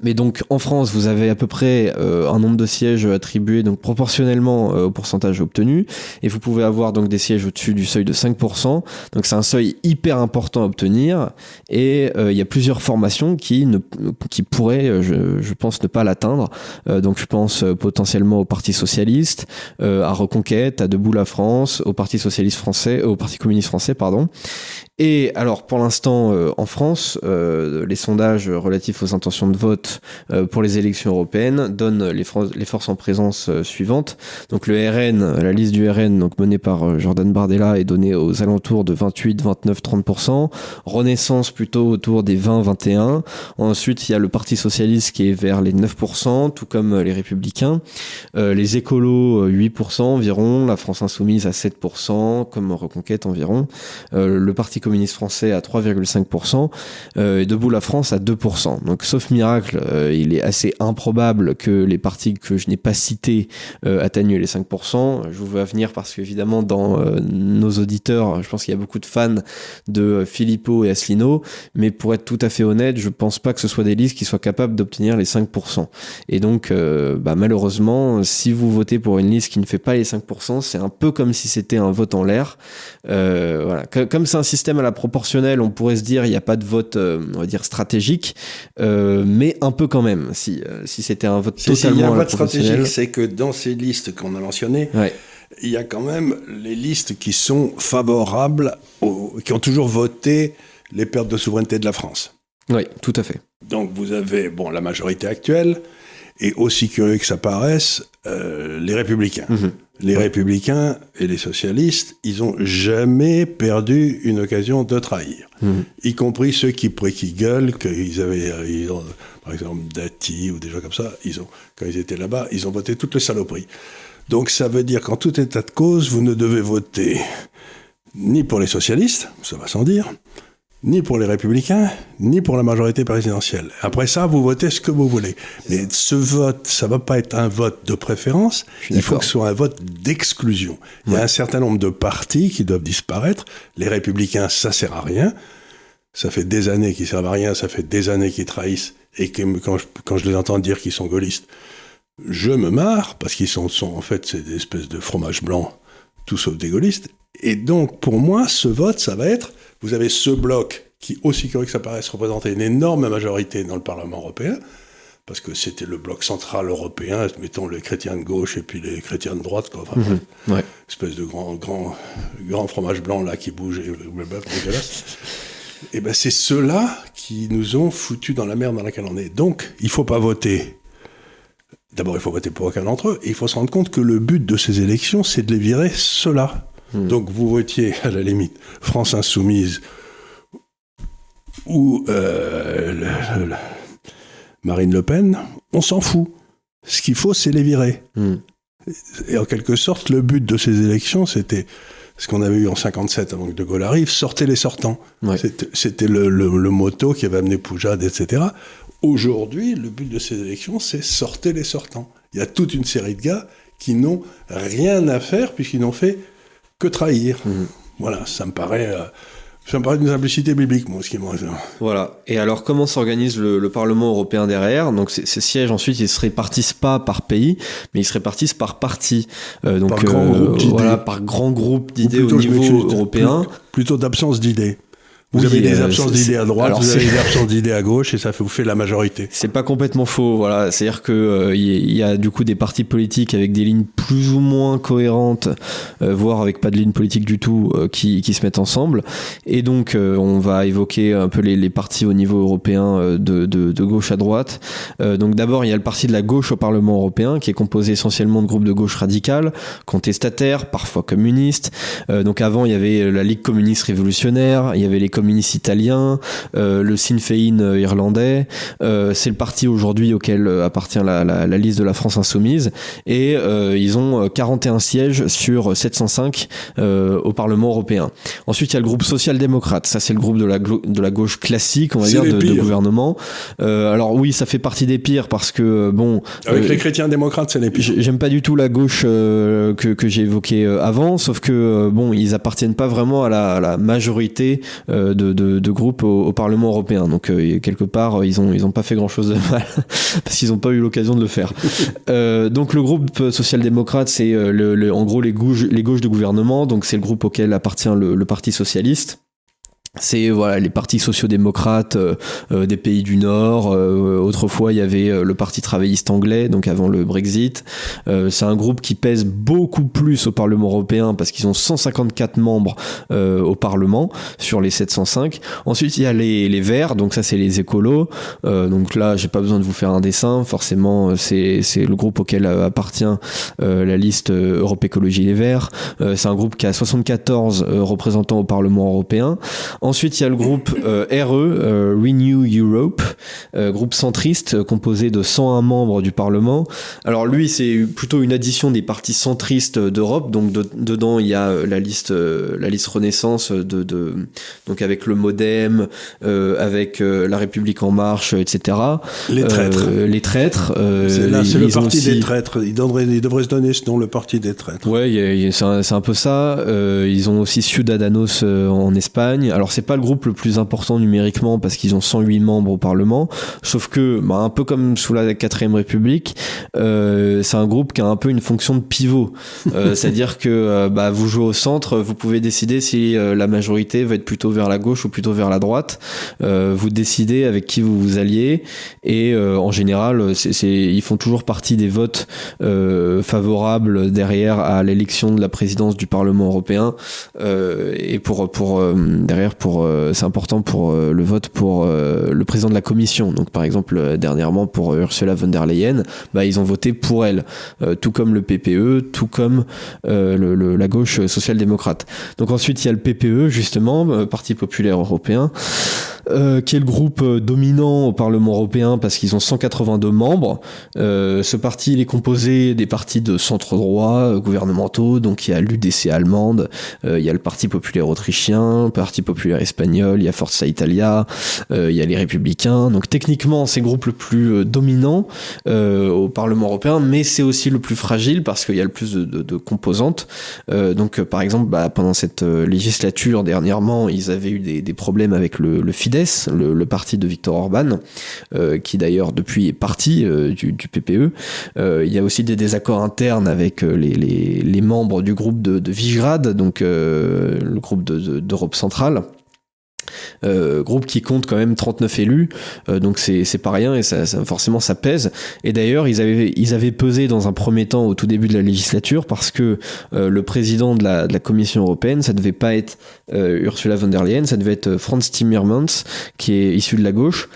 Mais donc en France, vous avez à peu près euh, un nombre de sièges attribués donc proportionnellement euh, au pourcentage obtenu, et vous pouvez avoir donc des sièges au-dessus du seuil de 5%. Donc c'est un seuil hyper important à obtenir, et euh, il y a plusieurs formations qui ne, qui pourraient, je, je pense, ne pas l'atteindre. donc je pense potentiellement au Parti socialiste, à Reconquête, à Debout la France, au Parti socialiste français, au Parti communiste français, pardon. Et alors pour l'instant en France, les sondages relatifs aux intentions de vote euh, pour les élections européennes donne les, les forces en présence euh, suivantes. Donc le RN, la liste du RN, donc menée par euh, Jordan Bardella, est donnée aux alentours de 28, 29, 30%. Renaissance plutôt autour des 20, 21. Ensuite, il y a le Parti socialiste qui est vers les 9%, tout comme les Républicains. les écolos, 8% environ. La France insoumise à 7%, comme Reconquête environ. le Parti communiste français à 3,5%. et Debout la France à 2%. Donc sauf miracle, euh, il est assez improbable que les partis que je n'ai pas cités euh, atteignent les 5%. Je vous veux venir parce qu'évidemment, dans euh, nos auditeurs, je pense qu'il y a beaucoup de fans de Filippo et Asselineau, mais pour être tout à fait honnête, je pense pas que ce soit des listes qui soient capables d'obtenir les 5%. Et donc, bah, malheureusement, si vous votez pour une liste qui ne fait pas les 5%, c'est un peu comme si c'était un vote en l'air. voilà. Comme c'est un système à la proportionnelle, on pourrait se dire il n'y a pas de vote, on va dire stratégique, mais un peu quand même, si, euh, si c'était un vote totalement. Il y a un vote stratégique, c'est que dans ces listes qu'on a mentionnées, il y a quand même les listes qui sont favorables, qui ont toujours voté les pertes de souveraineté de la France. Oui, tout à fait. Donc vous avez bon la majorité actuelle et aussi curieux que ça paraisse, euh, les républicains. Mhm. Les républicains et les socialistes, ils ont jamais perdu une occasion de trahir. Mhm. Y compris ceux qui, qui gueulent qu'ils avaient, euh, ils ont, par exemple, Dati ou des gens comme ça, ils ont, quand ils étaient là-bas, ils ont voté toutes les saloperies. Donc ça veut dire qu'en tout état de cause, vous ne devez voter ni pour les socialistes, ça va sans dire, ni pour les républicains, ni pour la majorité présidentielle. Après ça, vous votez ce que vous voulez. Mais ce vote, ça va pas être un vote de préférence, il faut que ce soit un vote d'exclusion. Il y a un certain nombre de partis qui doivent disparaître. Les républicains, ça sert à rien. Ça fait des années qu'ils servent à rien, ça fait des années qu'ils trahissent. Et que quand je, quand je les entends dire qu'ils sont gaullistes, je me marre, parce qu'ils sont, sont, en fait, c'est des espèces de fromage blanc, tout sauf des gaullistes. Et donc, pour moi, ce vote, ça va être, vous avez ce bloc qui, aussi curieux que ça paraisse, représentait une énorme majorité dans le Parlement européen, parce que c'était le bloc central européen, mettons les chrétiens de gauche et puis les chrétiens de droite, quoi. Enfin, Mhm. Ouais. espèce de grand, grand, grand fromage blanc là qui bouge et. Et ben c'est ceux-là qui nous ont foutus dans la merde dans laquelle on est. Donc, il faut pas voter. D'abord, il faut voter pour aucun d'entre eux. Et il faut se rendre compte que le but de ces élections, c'est de les virer ceux-là. Donc, vous votiez, à la limite, France Insoumise ou euh, le- le- Marine Le Pen, on s'en fout. Ce qu'il faut, c'est les virer. Mhm. Et en quelque sorte, le but de ces élections, c'était ce qu'on avait eu en 57 avant que De Gaulle arrive, sortez les sortants. Ouais. C'était le, le, le motto qui avait amené Poujade, etc. Aujourd'hui, le but de ces élections, c'est sortez les sortants. Il y a toute une série de gars qui n'ont rien à faire puisqu'ils n'ont fait que trahir. Mhm. Voilà, ça me paraît, euh, ça me paraît d'une simplicité biblique, moi, ce qui me Voilà. Et alors, comment s'organise le, le Parlement européen derrière? Donc, ces, ces sièges, ensuite, ils se répartissent pas par pays, mais ils se répartissent par parti. Euh, donc, Par grand groupe d'idées. voilà, par grand groupe d'idées au niveau européen. Plutôt d'absence d'idées. Vous Oui, avez des euh, absences d'idées à droite, alors, vous avez des absences d'idées à gauche, et ça vous fait la majorité. C'est pas complètement faux, voilà. C'est-à-dire que euh, y, y a du coup des partis politiques avec des lignes plus ou moins cohérentes, euh, voire avec pas de ligne politique du tout, euh, qui, qui se mettent ensemble. Et donc, euh, on va évoquer un peu les, les partis au niveau européen euh, de, de, de gauche à droite. Euh, donc, d'abord, il y a le parti de la gauche au Parlement européen, qui est composé essentiellement de groupes de gauche radicale, contestataires, parfois communistes. Euh, donc, avant, il y avait la Ligue communiste révolutionnaire, il y avait les communistes italiens, euh, le Sinn Féin euh, irlandais. Euh, c'est le parti aujourd'hui auquel appartient la, la, la liste de la France insoumise. Et ils ont euh, 41 sièges sur 705 euh, au Parlement européen. Ensuite, il y a le groupe social-démocrate. Ça, c'est le groupe de la, glo- de la gauche classique, on va dire, de, gouvernement. Alors oui, ça fait partie des pires parce que, bon... Avec les chrétiens démocrates, c'est les pires. J'aime pas du tout la gauche que, que j'ai évoquée avant, sauf que bon, ils appartiennent pas vraiment à la, à la majorité de, de, de groupes au, au Parlement européen. Donc euh, quelque part, euh, ils ont ils ont pas fait grand chose de mal parce qu'ils ont pas eu l'occasion de le faire. Euh, donc le groupe social-démocrate, c'est euh, le, le- en gros les gauches les gauches de gouvernement. Donc c'est le groupe auquel appartient le, le Parti socialiste. C'est voilà les partis sociaux-démocrates euh, euh, des pays du Nord. Euh, autrefois, il y avait euh, le Parti travailliste anglais, donc avant le Brexit. C'est un groupe qui pèse beaucoup plus au Parlement européen parce qu'ils ont 154 membres au Parlement sur les 705. Ensuite, il y a les, les Verts, donc ça c'est les écolos. Donc là, j'ai pas besoin de vous faire un dessin. Forcément, c'est c'est le groupe auquel appartient la liste Europe Écologie Les Verts. C'est un groupe qui a 74 euh, représentants au Parlement européen. Ensuite, il y a le groupe euh, RE, euh, Renew Europe, euh, groupe centriste composé de 101 membres du Parlement. Alors lui, c'est plutôt une addition des partis centristes d'Europe. Donc de- dedans, il y a la liste, la liste Renaissance de, de donc avec le MoDem, avec la République en marche, etc. Les traîtres. Les traîtres. c'est le ils parti aussi- des traîtres. Il devrait, il devrait se donner ce nom, le parti des traîtres. Ouais, c'est un, un peu ça. Ils ont aussi Ciudadanos en Espagne. Alors c'est pas le groupe le plus important numériquement parce qu'ils ont 108 membres au Parlement. Sauf que, bah, un peu comme sous la quatrième République, euh, c'est un groupe qui a un peu une fonction de pivot. Euh, C'est-à-dire que euh, bah, vous jouez au centre, vous pouvez décider si euh, la majorité va être plutôt vers la gauche ou plutôt vers la droite. Euh, vous décidez avec qui vous vous alliez et euh, en général, c'est, c'est- ils font toujours partie des votes euh, favorables derrière à l'élection de la présidence du Parlement européen euh, et pour pour euh, derrière pour c'est important pour le vote pour le président de la commission. Donc par exemple dernièrement pour Ursula von der Leyen, bah, ils ont voté pour elle, tout comme le PPE, tout comme le, la gauche social-démocrate. Donc ensuite il y a le PPE justement, Parti populaire européen. Euh, qui est le groupe euh, dominant au Parlement européen parce qu'ils ont 182 membres. Euh, ce parti il est composé des partis de centre droit gouvernementaux, donc il y a l'UDC allemande, il y a le Parti populaire autrichien, le Parti populaire espagnol, il y a Forza Italia, il y a les Républicains. Donc techniquement c'est le groupe le plus dominant au Parlement européen, mais c'est aussi le plus fragile parce qu'il y a le plus de, de, de composantes. donc par exemple bah, pendant cette législature dernièrement ils avaient eu des, des problèmes avec le, le le, parti de Viktor Orban, euh, qui d'ailleurs depuis est parti euh, du, PPE. Euh, il y a aussi des désaccords internes avec les, membres du groupe de, de Visegrad, donc le groupe d'Europe centrale. Euh, groupe qui compte quand même 39 élus, euh, donc c'est pas rien et forcément ça pèse. Et d'ailleurs ils avaient pesé dans un premier temps au tout début de la législature parce que euh, le président de la, de la, Commission européenne ça devait pas être Ursula von der Leyen, ça devait être Franz Timmermans qui est issu de la gauche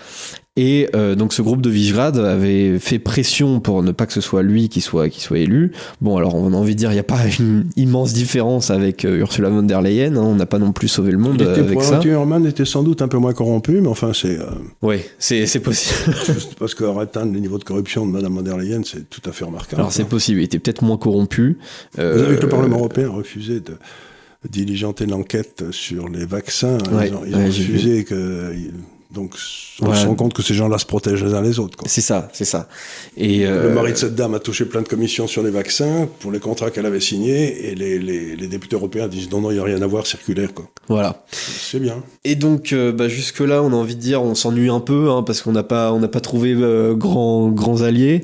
et euh, donc ce groupe de Visegrad avait fait pression pour ne pas que ce soit lui qui soit, qui soit élu. Bon, alors on a envie de dire, il n'y a pas une immense différence avec euh, Ursula von der Leyen. Hein. on n'a pas non plus sauvé le monde était, avec ça. Timmermans était sans doute un peu moins corrompu, mais enfin c'est... Euh, oui, c'est possible. parce que atteindre le niveau de corruption de Madame von der Leyen, c'est tout à fait remarquable. Alors c'est possible, il était peut-être moins corrompu. Vous avez que le Parlement européen a refusé de diligenter l'enquête sur les vaccins. ils ont, ils ont refusé que donc on se rend compte que ces gens-là se protègent les uns les autres. C'est ça, c'est ça. Et euh, le mari de cette dame a touché plein de commissions sur les vaccins pour les contrats qu'elle avait signés et les, les, les, députés européens disent non non il n'y a rien à voir circulaire quoi. Voilà. C'est bien. Et donc euh, bah, jusque là on a envie de dire on s'ennuie un peu hein, parce qu'on n'a pas on pas trouvé euh, grands grands alliés.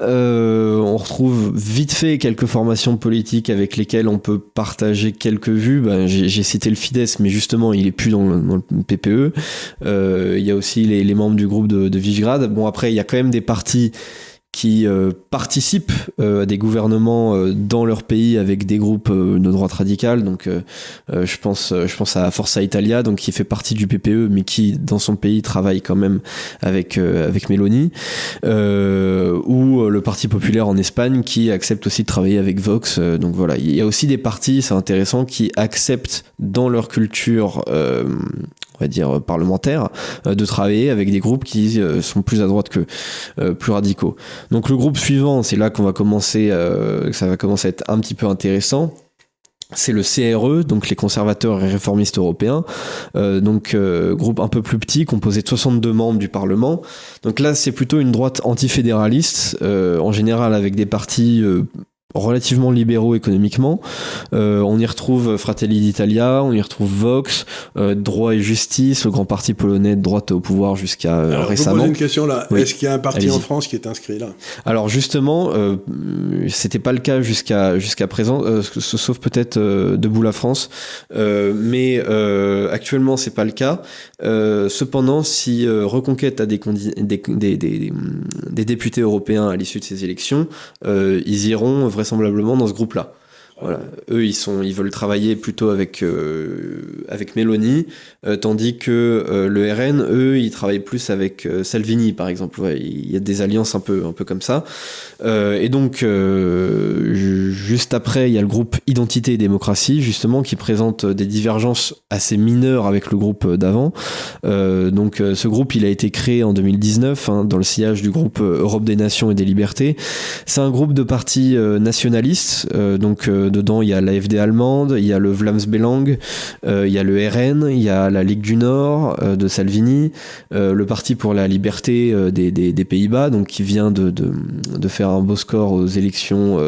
on retrouve vite fait quelques formations politiques avec lesquelles on peut partager quelques vues. Bah, J'ai cité le Fidesz mais justement il est plus dans le, dans le PPE. Il y a aussi les, membres du groupe de, de. Bon, après, il y a quand même des partis qui euh, participent euh, à des gouvernements euh, dans leur pays avec des groupes de droite radicale. Donc, je pense, je pense à Forza Italia, donc qui fait partie du PPE, mais qui dans son pays travaille quand même avec avec Meloni, ou le Parti populaire en Espagne qui accepte aussi de travailler avec Vox. donc voilà, il y a aussi des partis, c'est intéressant, qui acceptent dans leur culture on va dire parlementaire, euh, de travailler avec des groupes qui euh, sont plus à droite que euh, plus radicaux. Donc le groupe suivant, c'est là qu'on va commencer, ça va commencer à être un petit peu intéressant c'est le CRE, donc les conservateurs et réformistes européens, donc groupe un peu plus petit, composé de 62 membres du Parlement. Donc là, c'est plutôt une droite antifédéraliste, en général avec des partis relativement libéraux économiquement. Euh, on y retrouve Fratelli d'Italia, on y retrouve Vox, euh, Droit et Justice, le grand parti polonais de droite au pouvoir jusqu'à euh, récemment. Je pose une question là. Est-ce qu'il y a un parti en France qui est inscrit là? Alors justement, c'était pas le cas jusqu'à jusqu'à présent, sauf peut-être debout la France, mais actuellement c'est pas le cas. cependant, si Reconquête a des, des, des, des, des députés européens à l'issue de ces élections, ils iront vraisemblablement dans ce groupe-là. Voilà. Eux, ils sont, ils veulent travailler plutôt avec euh, avec Mélanie, euh, tandis que euh, le RN, eux, ils travaillent plus avec Salvini, par exemple. il y a des alliances un peu un peu comme ça. et donc, juste après, il y a le groupe Identité et démocratie, justement, qui présente des divergences assez mineures avec le groupe d'avant. donc, ce groupe, il a été créé en 2019 hein, dans le sillage du groupe Europe des Nations et des Libertés. C'est un groupe de partis nationalistes, donc dedans, il y a l'AFD allemande, il y a le Vlaams Belang, euh, il y a le RN, il y a la Ligue du Nord euh, de Salvini, euh, le Parti pour la liberté des, Pays-Bas, donc qui vient de, de, faire un beau score aux élections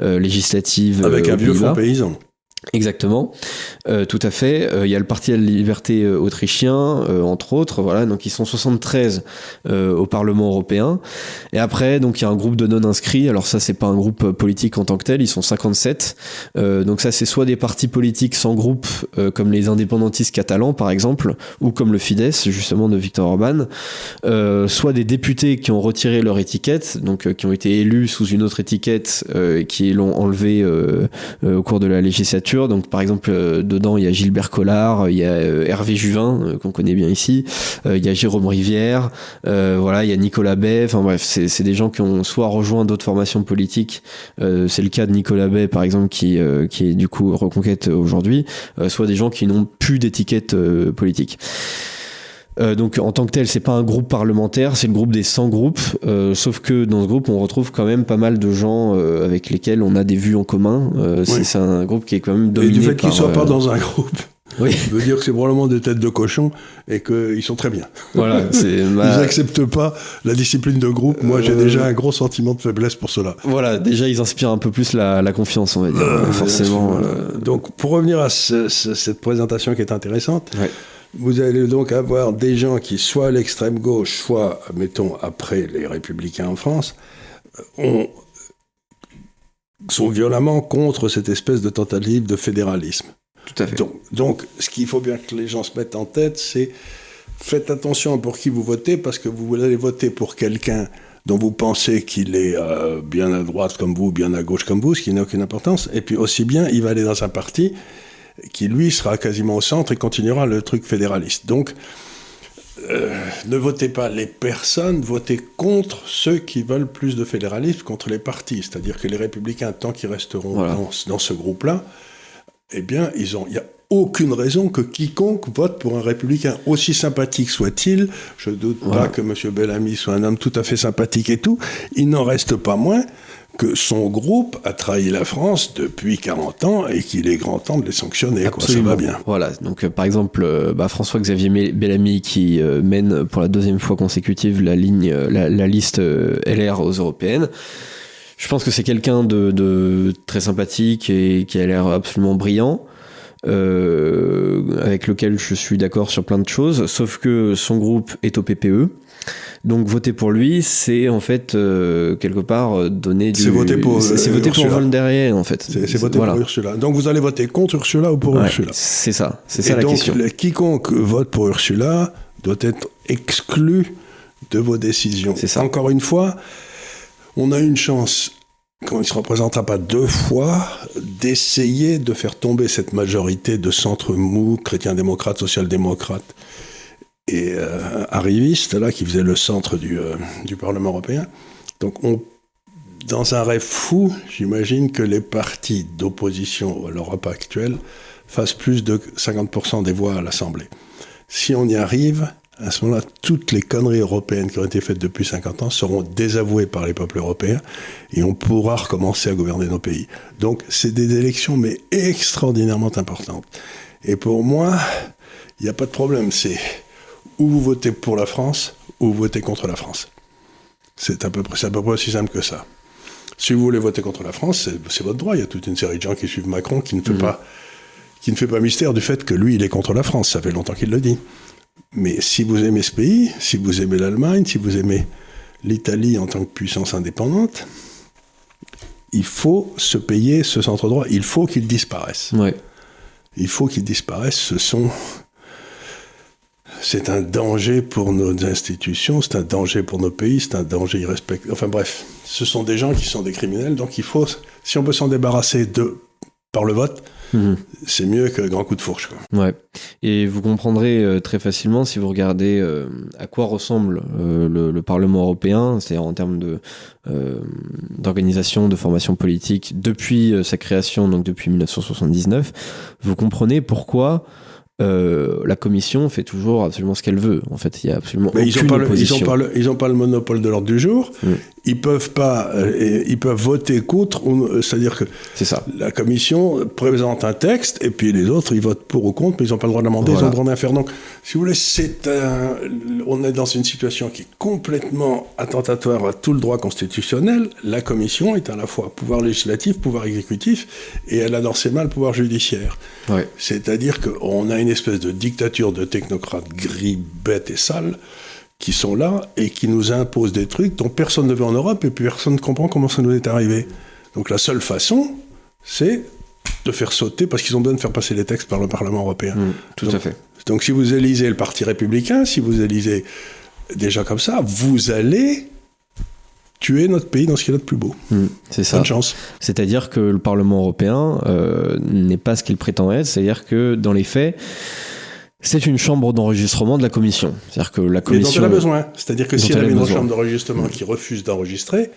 législatives. Avec un vieux fonds paysan. Exactement, euh, tout à fait. Euh, il y a le Parti de la liberté euh, autrichien, entre autres. Voilà, donc ils sont 73 au Parlement européen. Et après, donc il y a un groupe de non inscrits. Alors ça, c'est pas un groupe politique en tant que tel. Ils sont 57. donc ça, c'est soit des partis politiques sans groupe, comme les indépendantistes catalans, par exemple, ou comme le Fidesz, justement de Viktor Orban, soit des députés qui ont retiré leur étiquette, donc qui ont été élus sous une autre étiquette, et qui l'ont enlevé au cours de la législature Donc, par exemple, dedans, il y a Gilbert Collard, il y a Hervé Juvin, qu'on connaît bien ici, il y a Jérôme Rivière, voilà, il y a Nicolas Bay. Enfin bref, c'est des gens qui ont soit rejoint d'autres formations politiques. c'est le cas de Nicolas Bay, par exemple, qui, qui est du coup Reconquête aujourd'hui, soit des gens qui n'ont plus d'étiquette politique. Euh, donc en tant que tel, c'est pas un groupe parlementaire, c'est le groupe des 100 groupes. Euh, sauf que dans ce groupe, on retrouve quand même pas mal de gens euh, avec lesquels on a des vues en commun. C'est un groupe qui est quand même dominé. Et du fait qu'ils soient pas dans un groupe. Oui. veut dire que c'est probablement des têtes de cochon et qu'ils sont très bien. Voilà, Ils n'acceptent pas la discipline de groupe. Moi, j'ai déjà un gros sentiment de faiblesse pour cela. Voilà, déjà, ils inspirent un peu plus la, confiance, on va dire. forcément. Donc, pour revenir à cette présentation qui est intéressante, ouais. Vous allez donc avoir des gens qui, soit à l'extrême gauche, soit, mettons, après les républicains en France, euh, sont violemment contre cette espèce de tentative de fédéralisme. Tout à fait. Donc, ce qu'il faut bien que les gens se mettent en tête, c'est faites attention pour qui vous votez, parce que vous allez voter pour quelqu'un dont vous pensez qu'il est euh, bien à droite comme vous, bien à gauche comme vous, ce qui n'a aucune importance. Et puis aussi bien, il va aller dans un parti qui lui sera quasiment au centre et continuera le truc fédéraliste. Donc, euh, ne votez pas les personnes, votez contre ceux qui veulent plus de fédéralisme, contre les partis. C'est-à-dire que les républicains, tant qu'ils resteront dans, ce groupe-là, eh bien, il n'y a aucune raison que quiconque vote pour un républicain, aussi sympathique soit-il, je ne doute pas que M. Bellamy soit un homme tout à fait sympathique et tout, il n'en reste pas moins que son groupe a trahi la France depuis 40 ans et qu'il est grand temps de les sanctionner. Ça va bien. Voilà. Donc, euh, par exemple, euh, bah, François-Xavier Bellamy qui euh, mène pour la deuxième fois consécutive la ligne, la, liste LR aux européennes. Je pense que c'est quelqu'un de, très sympathique et qui a l'air absolument brillant. avec lequel je suis d'accord sur plein de choses, sauf que son groupe est au PPE, donc voter pour lui, c'est en fait euh, quelque part euh, donner du. C'est voter pour. C'est voter pour en fait. C'est voter pour Ursula. Donc vous allez voter contre Ursula ou pour Ursula C'est ça, c'est ça la donc, question. Quiconque vote pour Ursula doit être exclu de vos décisions. C'est ça. Encore une fois, on a une chance quand il ne se représentera pas deux fois, d'essayer de faire tomber cette majorité de centre mou, chrétien-démocrate, social-démocrate, et euh, arriviste, là, qui faisait le centre du, euh, du Parlement européen. Donc, on, dans un rêve fou, j'imagine que les partis d'opposition à l'Europe actuelle fassent plus de 50% des voix à l'Assemblée. Si on y arrive, à ce moment-là, toutes les conneries européennes qui ont été faites depuis 50 ans seront désavouées par les peuples européens et on pourra recommencer à gouverner nos pays. Donc, c'est des élections, mais extraordinairement importantes. Et pour moi, il n'y a pas de problème. C'est ou vous votez pour la France, ou vous votez contre la France. C'est à peu près, à peu près aussi simple que ça. Si vous voulez voter contre la France, c'est votre droit. Il y a toute une série de gens qui suivent Macron qui ne fait mhm. pas, qui ne fait pas mystère du fait que lui, il est contre la France. Ça fait longtemps qu'il le dit. Mais si vous aimez ce pays, si vous aimez l'Allemagne, si vous aimez l'Italie en tant que puissance indépendante, il faut se payer ce centre droit. Il faut qu'il disparaisse. Ouais. Il faut qu'il disparaisse. Ce sont c'est un danger pour nos institutions, c'est un danger pour nos pays, c'est un danger irrespectable. Enfin bref, ce sont des gens qui sont des criminels, donc il faut, si on peut s'en débarrasser de, par le vote, mhm. c'est mieux que grand coup de fourche. Quoi. Ouais. Et vous comprendrez euh, très facilement si vous regardez euh, à quoi ressemble euh, le, Parlement européen, c'est-à-dire en termes de d'organisation, de formation politique depuis sa création, donc depuis 1979, vous comprenez pourquoi euh, la commission fait toujours absolument ce qu'elle veut. En fait, il y a absolument Mais ils n'ont pas, ils ont pas le monopole de l'ordre du jour. Mm. Ils peuvent pas, euh, ils peuvent voter contre. Euh, c'est-à-dire que ça. La commission présente un texte et puis les autres ils votent pour ou contre, mais ils n'ont pas le droit d'amender, ils ont le droit d'en faire. Donc, si vous voulez, c'est on est dans une situation qui est complètement attentatoire à tout le droit constitutionnel. La commission est à la fois pouvoir législatif, pouvoir exécutif, et elle a dans ses mains le pouvoir judiciaire. Ouais. C'est-à-dire qu'on a une espèce de dictature de technocrates gris, bêtes et sales qui sont là et qui nous imposent des trucs dont personne ne veut en Europe et puis personne ne comprend comment ça nous est arrivé. Donc la seule façon, c'est de faire sauter, parce qu'ils ont besoin de faire passer les textes par le Parlement européen. Mmh, tout à fait. Donc si vous élisez le Parti républicain, si vous élisez des gens comme ça, vous allez tuer notre pays dans ce qu'il a de plus beau. Hmm, c'est ça. Bonne chance. C'est-à-dire que le Parlement européen euh, n'est pas ce qu'il prétend être, c'est-à-dire que dans les faits, c'est une chambre d'enregistrement de la commission. C'est-à-dire que la commission. Mais dont elle a besoin. C'est-à-dire que si elle avait une chambre d'enregistrement qui refuse d'enregistrer,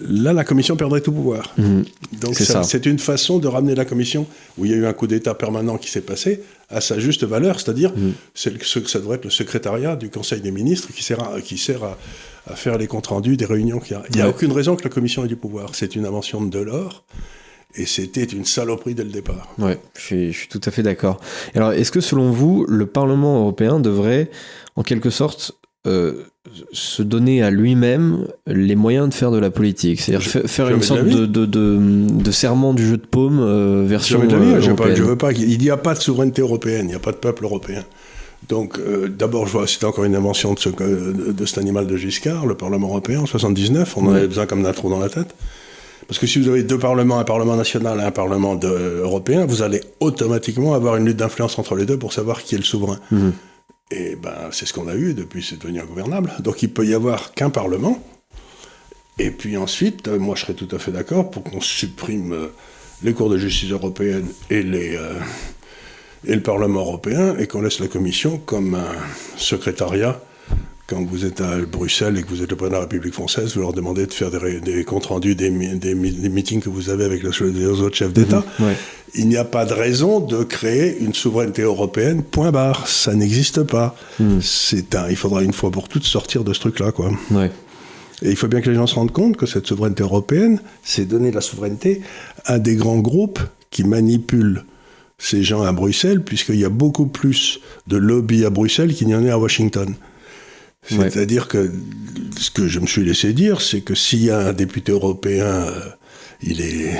là, la commission perdrait tout pouvoir. Hmm, Donc C'est une façon de ramener la commission, où il y a eu un coup d'État permanent qui s'est passé, à sa juste valeur, c'est-à-dire c'est le- ce que ça devrait être le secrétariat du Conseil des ministres qui sert à, qui sert à, à faire les comptes rendus des réunions. qu'il y a. Il n'y a Ouais. aucune raison que la commission ait du pouvoir. C'est une invention de Delors, et c'était une saloperie dès le départ. Ouais, je suis, je suis tout à fait d'accord. Alors, est-ce que selon vous, le Parlement européen devrait, en quelque sorte, euh, se donner à lui-même les moyens de faire de la politique? C'est-à-dire faire une sorte de, de, de, de serment du jeu de paume euh, version de vie, euh, je veux pas- je veux pas il n'y a pas de souveraineté européenne, il n'y a pas de peuple européen. Donc, euh, d'abord, je vois, c'était encore une invention de, ce, de, de cet animal de Giscard, le Parlement européen, en 79. On en Ouais. avait besoin comme d'un trou dans la tête. Parce que si vous avez deux parlements, un parlement national et un parlement de- européen, vous allez automatiquement avoir une lutte d'influence entre les deux pour savoir qui est le souverain. Mhm. Et ben, c'est ce qu'on a eu, depuis c'est devenu ingouvernable. Donc il peut y avoir qu'un parlement. Et puis ensuite, euh, moi je serais tout à fait d'accord pour qu'on supprime euh, les cours de justice européenne et, les, euh, et le Parlement européen et qu'on laisse la Commission comme un secrétariat. Quand vous êtes à Bruxelles et que vous êtes le président de la République française, vous leur demandez de faire des, des comptes rendus des, des, meetings que vous avez avec le- les autres chefs d'État. Ouais. Il n'y a pas de raison de créer une souveraineté européenne, point barre. Ça n'existe pas. Mhm. C'est un, il faudra une fois pour toutes sortir de ce truc-là, quoi. Ouais. Et il faut bien que les gens se rendent compte que cette souveraineté européenne, c'est donner la souveraineté à des grands groupes qui manipulent ces gens à Bruxelles, puisqu'il y a beaucoup plus de lobby à Bruxelles qu'il n'y en a à Washington. Ouais. C'est-à-dire que ce que je me suis laissé dire, c'est que s'il y a un député européen, euh, il est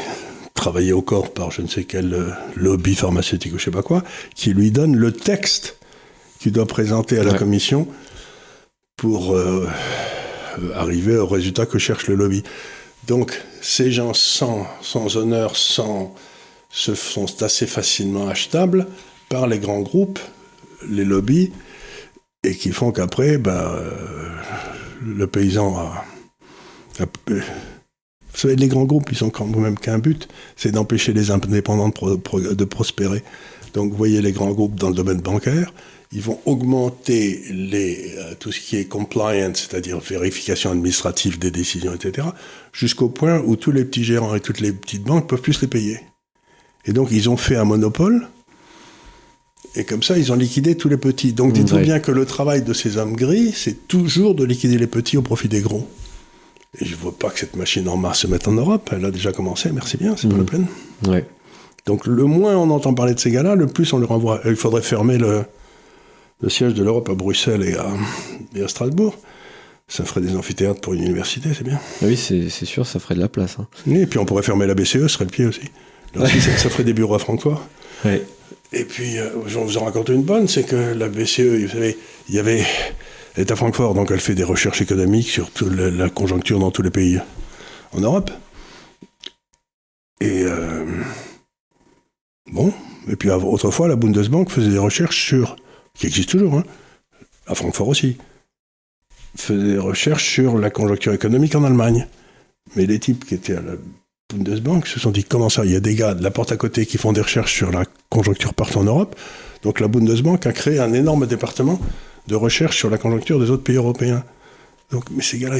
travaillé au corps par je ne sais quel euh, lobby pharmaceutique ou je sais pas quoi, qui lui donne le texte qu'il doit présenter à la commission pour euh, euh, arriver au résultat que cherche le lobby. Donc, ces gens sans, sans honneur, sans, se, sont assez facilement achetables par les grands groupes, les lobbies, et qui font qu'après, euh, le paysan a, euh, Vous savez, les grands groupes, ils ont quand même qu'un but, c'est d'empêcher les indépendants de prospérer. Donc, vous voyez les grands groupes dans le domaine bancaire, ils vont augmenter les, euh, tout ce qui est compliance, c'est-à-dire vérification administrative des décisions, etc., jusqu'au point où tous les petits gérants et toutes les petites banques peuvent plus les payer. Et donc, ils ont fait un monopole, et comme ça, ils ont liquidé tous les petits. Donc, dites-vous bien que le travail de ces hommes gris, c'est toujours de liquider les petits au profit des gros. Et je vois pas que cette machine en marche se mette en Europe. Elle a déjà commencé, merci bien, c'est pas Mhm. la peine. Ouais. Donc le moins on entend parler de ces gars-là, le plus on les renvoie. Il faudrait fermer le, le siège de l'Europe à Bruxelles et à, et à Strasbourg. Ça ferait des amphithéâtres pour une université, c'est bien. Ah Oui, c'est sûr, ça ferait de la place. hein. Et puis on pourrait fermer la BCE, ce serait le pied aussi. Ça, ça ferait des bureaux à Francfort. Ouais. Et puis, euh, je vous en raconter une bonne, c'est que la BCE, vous savez, il y avait... Elle est à Francfort, donc elle fait des recherches économiques sur toute la, conjoncture dans tous les pays en Europe. Et... euh, bon, et puis autrefois, la Bundesbank faisait des recherches sur... qui existent toujours, hein, à Francfort aussi. Faisait des recherches sur la conjoncture économique en Allemagne. Mais les types qui étaient à la Bundesbank se sont dit comment ça, il y a des gars de la porte à côté qui font des recherches sur la conjoncture partout en Europe. Donc la Bundesbank a créé un énorme département de recherche sur la conjoncture des autres pays européens. Donc, mais ces gars-là,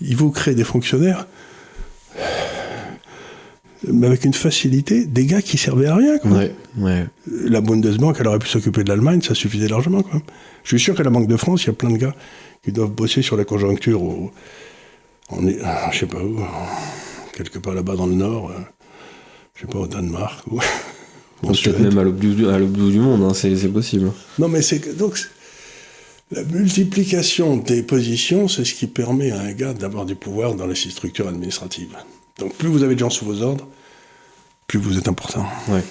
ils, vous créent des fonctionnaires, mais avec une facilité, des gars qui servaient à rien. Quoi. Ouais. Ouais. La Bundesbank, elle aurait pu s'occuper de l'Allemagne, ça suffisait largement. Quoi. Je suis sûr qu'à la Banque de France, il y a plein de gars qui doivent bosser sur la conjoncture au, en, ah, je sais pas où, quelque part là-bas dans le Nord, euh, je sais pas, au Danemark. Ou, Peut-être même à l'autre bout du- monde, hein, c'est possible. Non, mais c'est que- donc la multiplication des positions, c'est ce qui permet à un gars d'avoir du pouvoir dans les structures administratives. Donc plus vous avez de gens sous vos ordres, plus vous êtes important. Ouais.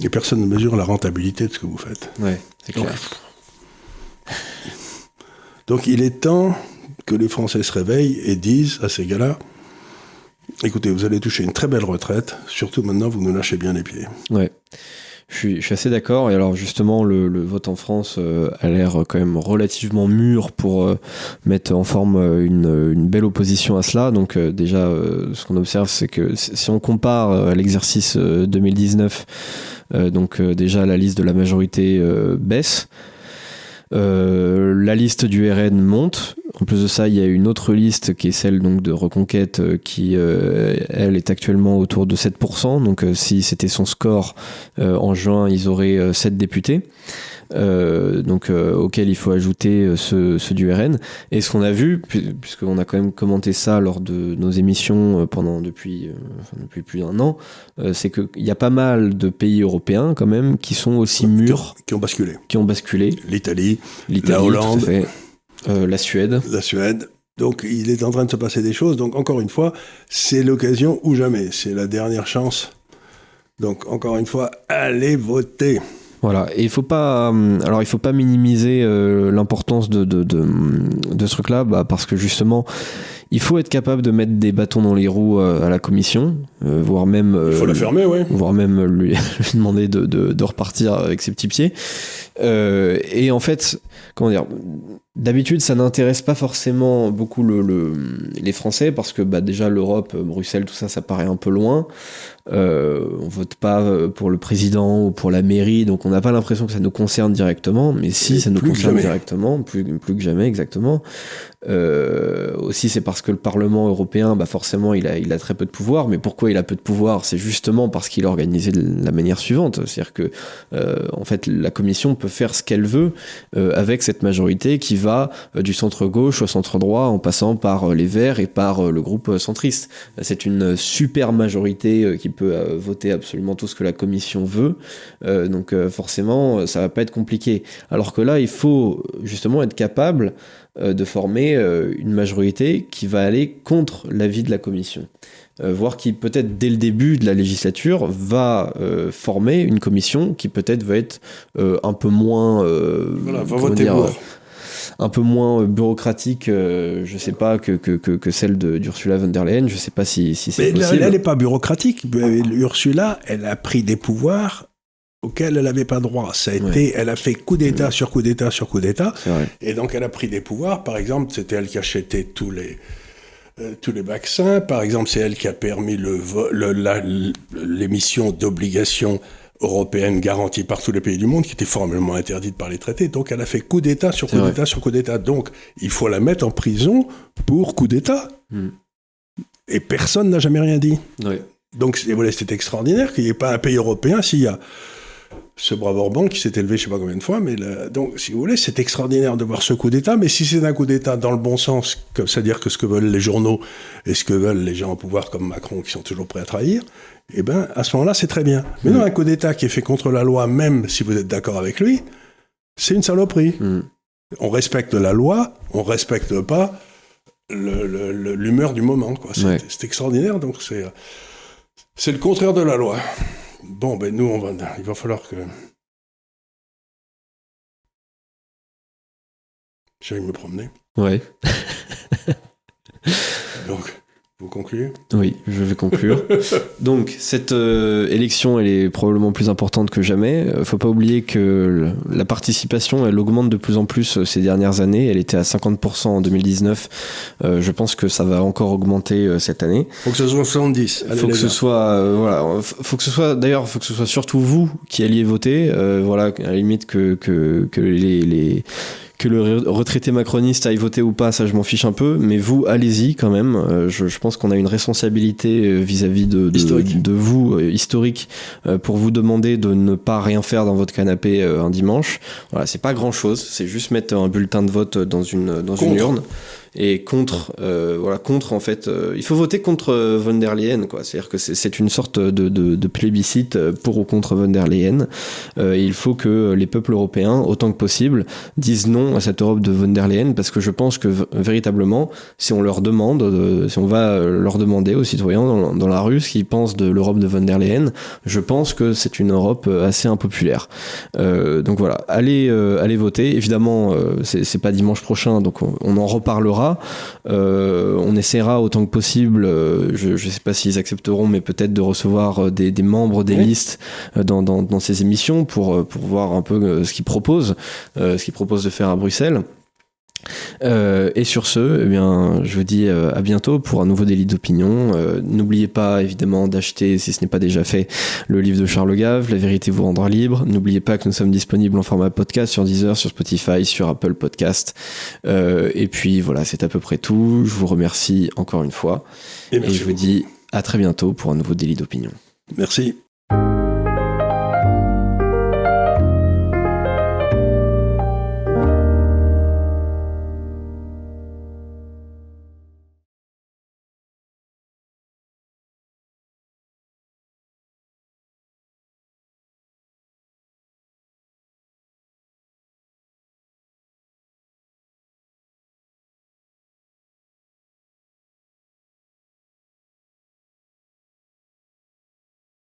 Et personne ne mesure la rentabilité de ce que vous faites. Ouais, c'est Donc, clair. Donc il est temps que les Français se réveillent et disent à ces gars-là, écoutez, vous allez toucher une très belle retraite, surtout maintenant vous nous lâchez bien les pieds. Ouais. Je suis, assez d'accord. Et alors justement, le, vote en France euh, a l'air quand même relativement mûr pour euh, mettre en forme euh, une, belle opposition à cela. Donc déjà, ce qu'on observe, c'est que si on compare à l'exercice euh, 2019, euh, donc déjà la liste de la majorité baisse. Euh, la liste du RN monte. En plus de ça, il y a une autre liste qui est celle donc de Reconquête euh, qui, euh, elle, est actuellement autour de 7%. Donc, si c'était son score en juin, ils auraient euh, 7 députés. Euh, donc euh, auquel il faut ajouter ceux, ceux du RN. Et ce qu'on a vu, pu- puisqu'on a quand même commenté ça lors de nos émissions euh, pendant depuis, enfin, depuis plus d'un an, c'est qu'il y a pas mal de pays européens quand même qui sont aussi mûrs, Qui ont basculé. qui ont basculé. L'Italie, La Hollande. fait. Euh, la Suède. la Suède. Donc il est en train de se passer des choses. Donc encore une fois, c'est l'occasion ou jamais. C'est la dernière chance. Donc encore une fois, allez voter. Voilà, et il faut pas, euh, alors il faut pas minimiser euh, l'importance de, de, de, de ce truc-là, bah, parce que justement, il faut être capable de mettre des bâtons dans les roues euh, à la commission, euh, voire même, Il faut euh, la fermer, oui. voire même lui, lui demander de, de, de repartir avec ses petits pieds. Euh, et en fait, comment dire, d'habitude, ça n'intéresse pas forcément beaucoup le, le- les Français parce que bah, déjà l'Europe, Bruxelles, tout ça, ça paraît un peu loin. Euh, on vote pas pour le président ou pour la mairie, donc on n'a pas l'impression que ça nous concerne directement. Mais si, Et ça nous concerne jamais. directement, plus, plus que jamais, exactement. Euh, aussi, c'est parce que le Parlement européen, bah forcément, il a, il a très peu de pouvoir. Mais pourquoi il a peu de pouvoir? C'est justement parce qu'il est organisé de la manière suivante. C'est-à-dire que, euh, en fait, la Commission peut faire ce qu'elle veut euh, avec cette majorité qui va euh, du centre gauche au centre droit, en passant par euh, les Verts et par euh, le groupe centriste. C'est une super majorité qui peut voter absolument tout ce que la Commission veut. Donc, forcément, ça va pas être compliqué. Alors que là, il faut justement être capable de former euh, une majorité qui va aller contre l'avis de la commission. Euh, voire qui peut-être dès le début de la législature va euh, former une commission qui peut-être va être euh, un peu moins euh, Voilà, va voter dire, pour. un peu moins euh, bureaucratique euh, je sais pas que, que, que, celle de d'Ursula von der Leyen je sais pas si, si c'est Mais possible elle n'est pas bureaucratique. Ursula, elle a pris des pouvoirs auxquels elle n'avait pas droit. Ça a été, elle a fait coup d'État sur coup d'État sur coup d'État. Et donc, elle a pris des pouvoirs. Par exemple, c'était elle qui achetait tous les, euh, tous les vaccins. Par exemple, c'est elle qui a permis le vo- le- l'émission d'obligations européennes garanties par tous les pays du monde, qui étaient formellement interdites par les traités. Donc, elle a fait coup d'État sur coup d'État sur coup d'État. Donc, il faut la mettre en prison pour coup d'État. Hmm. Et personne n'a jamais rien dit. Donc, voilà, c'est extraordinaire qu'il n'y ait pas un pays européen s'il y a ce brave Orban qui s'est élevé je sais pas combien de fois. Mais le- donc, si vous voulez, c'est extraordinaire de voir ce coup d'État. Mais si c'est un coup d'État dans le bon sens, c'est-à-dire que ce que veulent les journaux et ce que veulent les gens au pouvoir comme Macron qui sont toujours prêts à trahir, eh ben, à ce moment-là, c'est très bien. Mais non, un coup d'État qui est fait contre la loi, même si vous êtes d'accord avec lui, c'est une saloperie. Hmm. On respecte la loi, on respecte pas l'humeur du moment. quoi. C'est Ouais. extraordinaire. Donc c'est c'est le contraire de la loi. Bon, ben nous, on va, il va falloir que j'aille me promener. ouais Donc, vous concluez? Oui, je vais conclure. Donc, cette euh, élection, elle est probablement plus importante que jamais. Euh, faut pas oublier que le- la participation, elle augmente de plus en plus euh, ces dernières années. Elle était à 50% en 2019. Euh, je pense que ça va encore augmenter cette année. Faut que ce soit 70. Allez, faut que ce soit, voilà, faut que ce soit, d'ailleurs, faut que ce soit surtout vous qui alliez voter. Voilà, à la limite que que que les, les que le re- retraité macroniste aille voter ou pas, ça je m'en fiche un peu, mais vous allez-y quand même. Euh, je, je pense qu'on a une responsabilité euh, vis-à-vis de, de, Historique. de vous, euh, historique, euh, pour vous demander de ne pas rien faire dans votre canapé euh, un dimanche. Voilà, c'est pas grand-chose, c'est juste mettre un bulletin de vote dans une dans une urne et contre euh, voilà contre en fait euh, il faut voter contre euh, von der Leyen quoi. C'est à dire que c'est- une sorte de, de, de plébiscite euh, pour ou contre von der Leyen. Euh, il faut que les peuples européens autant que possible disent non à cette Europe de von der Leyen parce que je pense que véritablement si on leur demande euh, si on va leur demander aux citoyens dans, la rue ce qu'ils pensent de l'Europe de von der Leyen je pense que c'est une Europe assez impopulaire. Donc voilà. Allez allez voter. Évidemment c'est pas dimanche prochain donc on, on en reparlera verra. on essaiera autant que possible, je ne sais pas s'ils accepteront, mais peut-être de recevoir des, membres des listes dans, dans, ces émissions pour, pour voir un peu ce qu'ils proposent, ce qu'ils proposent de faire à Bruxelles. Euh, et sur ce, eh bien, je vous dis euh, à bientôt pour un nouveau délit d'opinion. Euh, n'oubliez pas évidemment d'acheter, si ce n'est pas déjà fait, le livre de Charles Gave, La vérité vous rendra libre. N'oubliez pas que nous sommes disponibles en format podcast sur Deezer, sur Spotify, sur Apple Podcast. et puis voilà, c'est à peu près tout. Je vous remercie encore une fois. Et, je vous dis à très bientôt pour un nouveau délit d'opinion. Merci.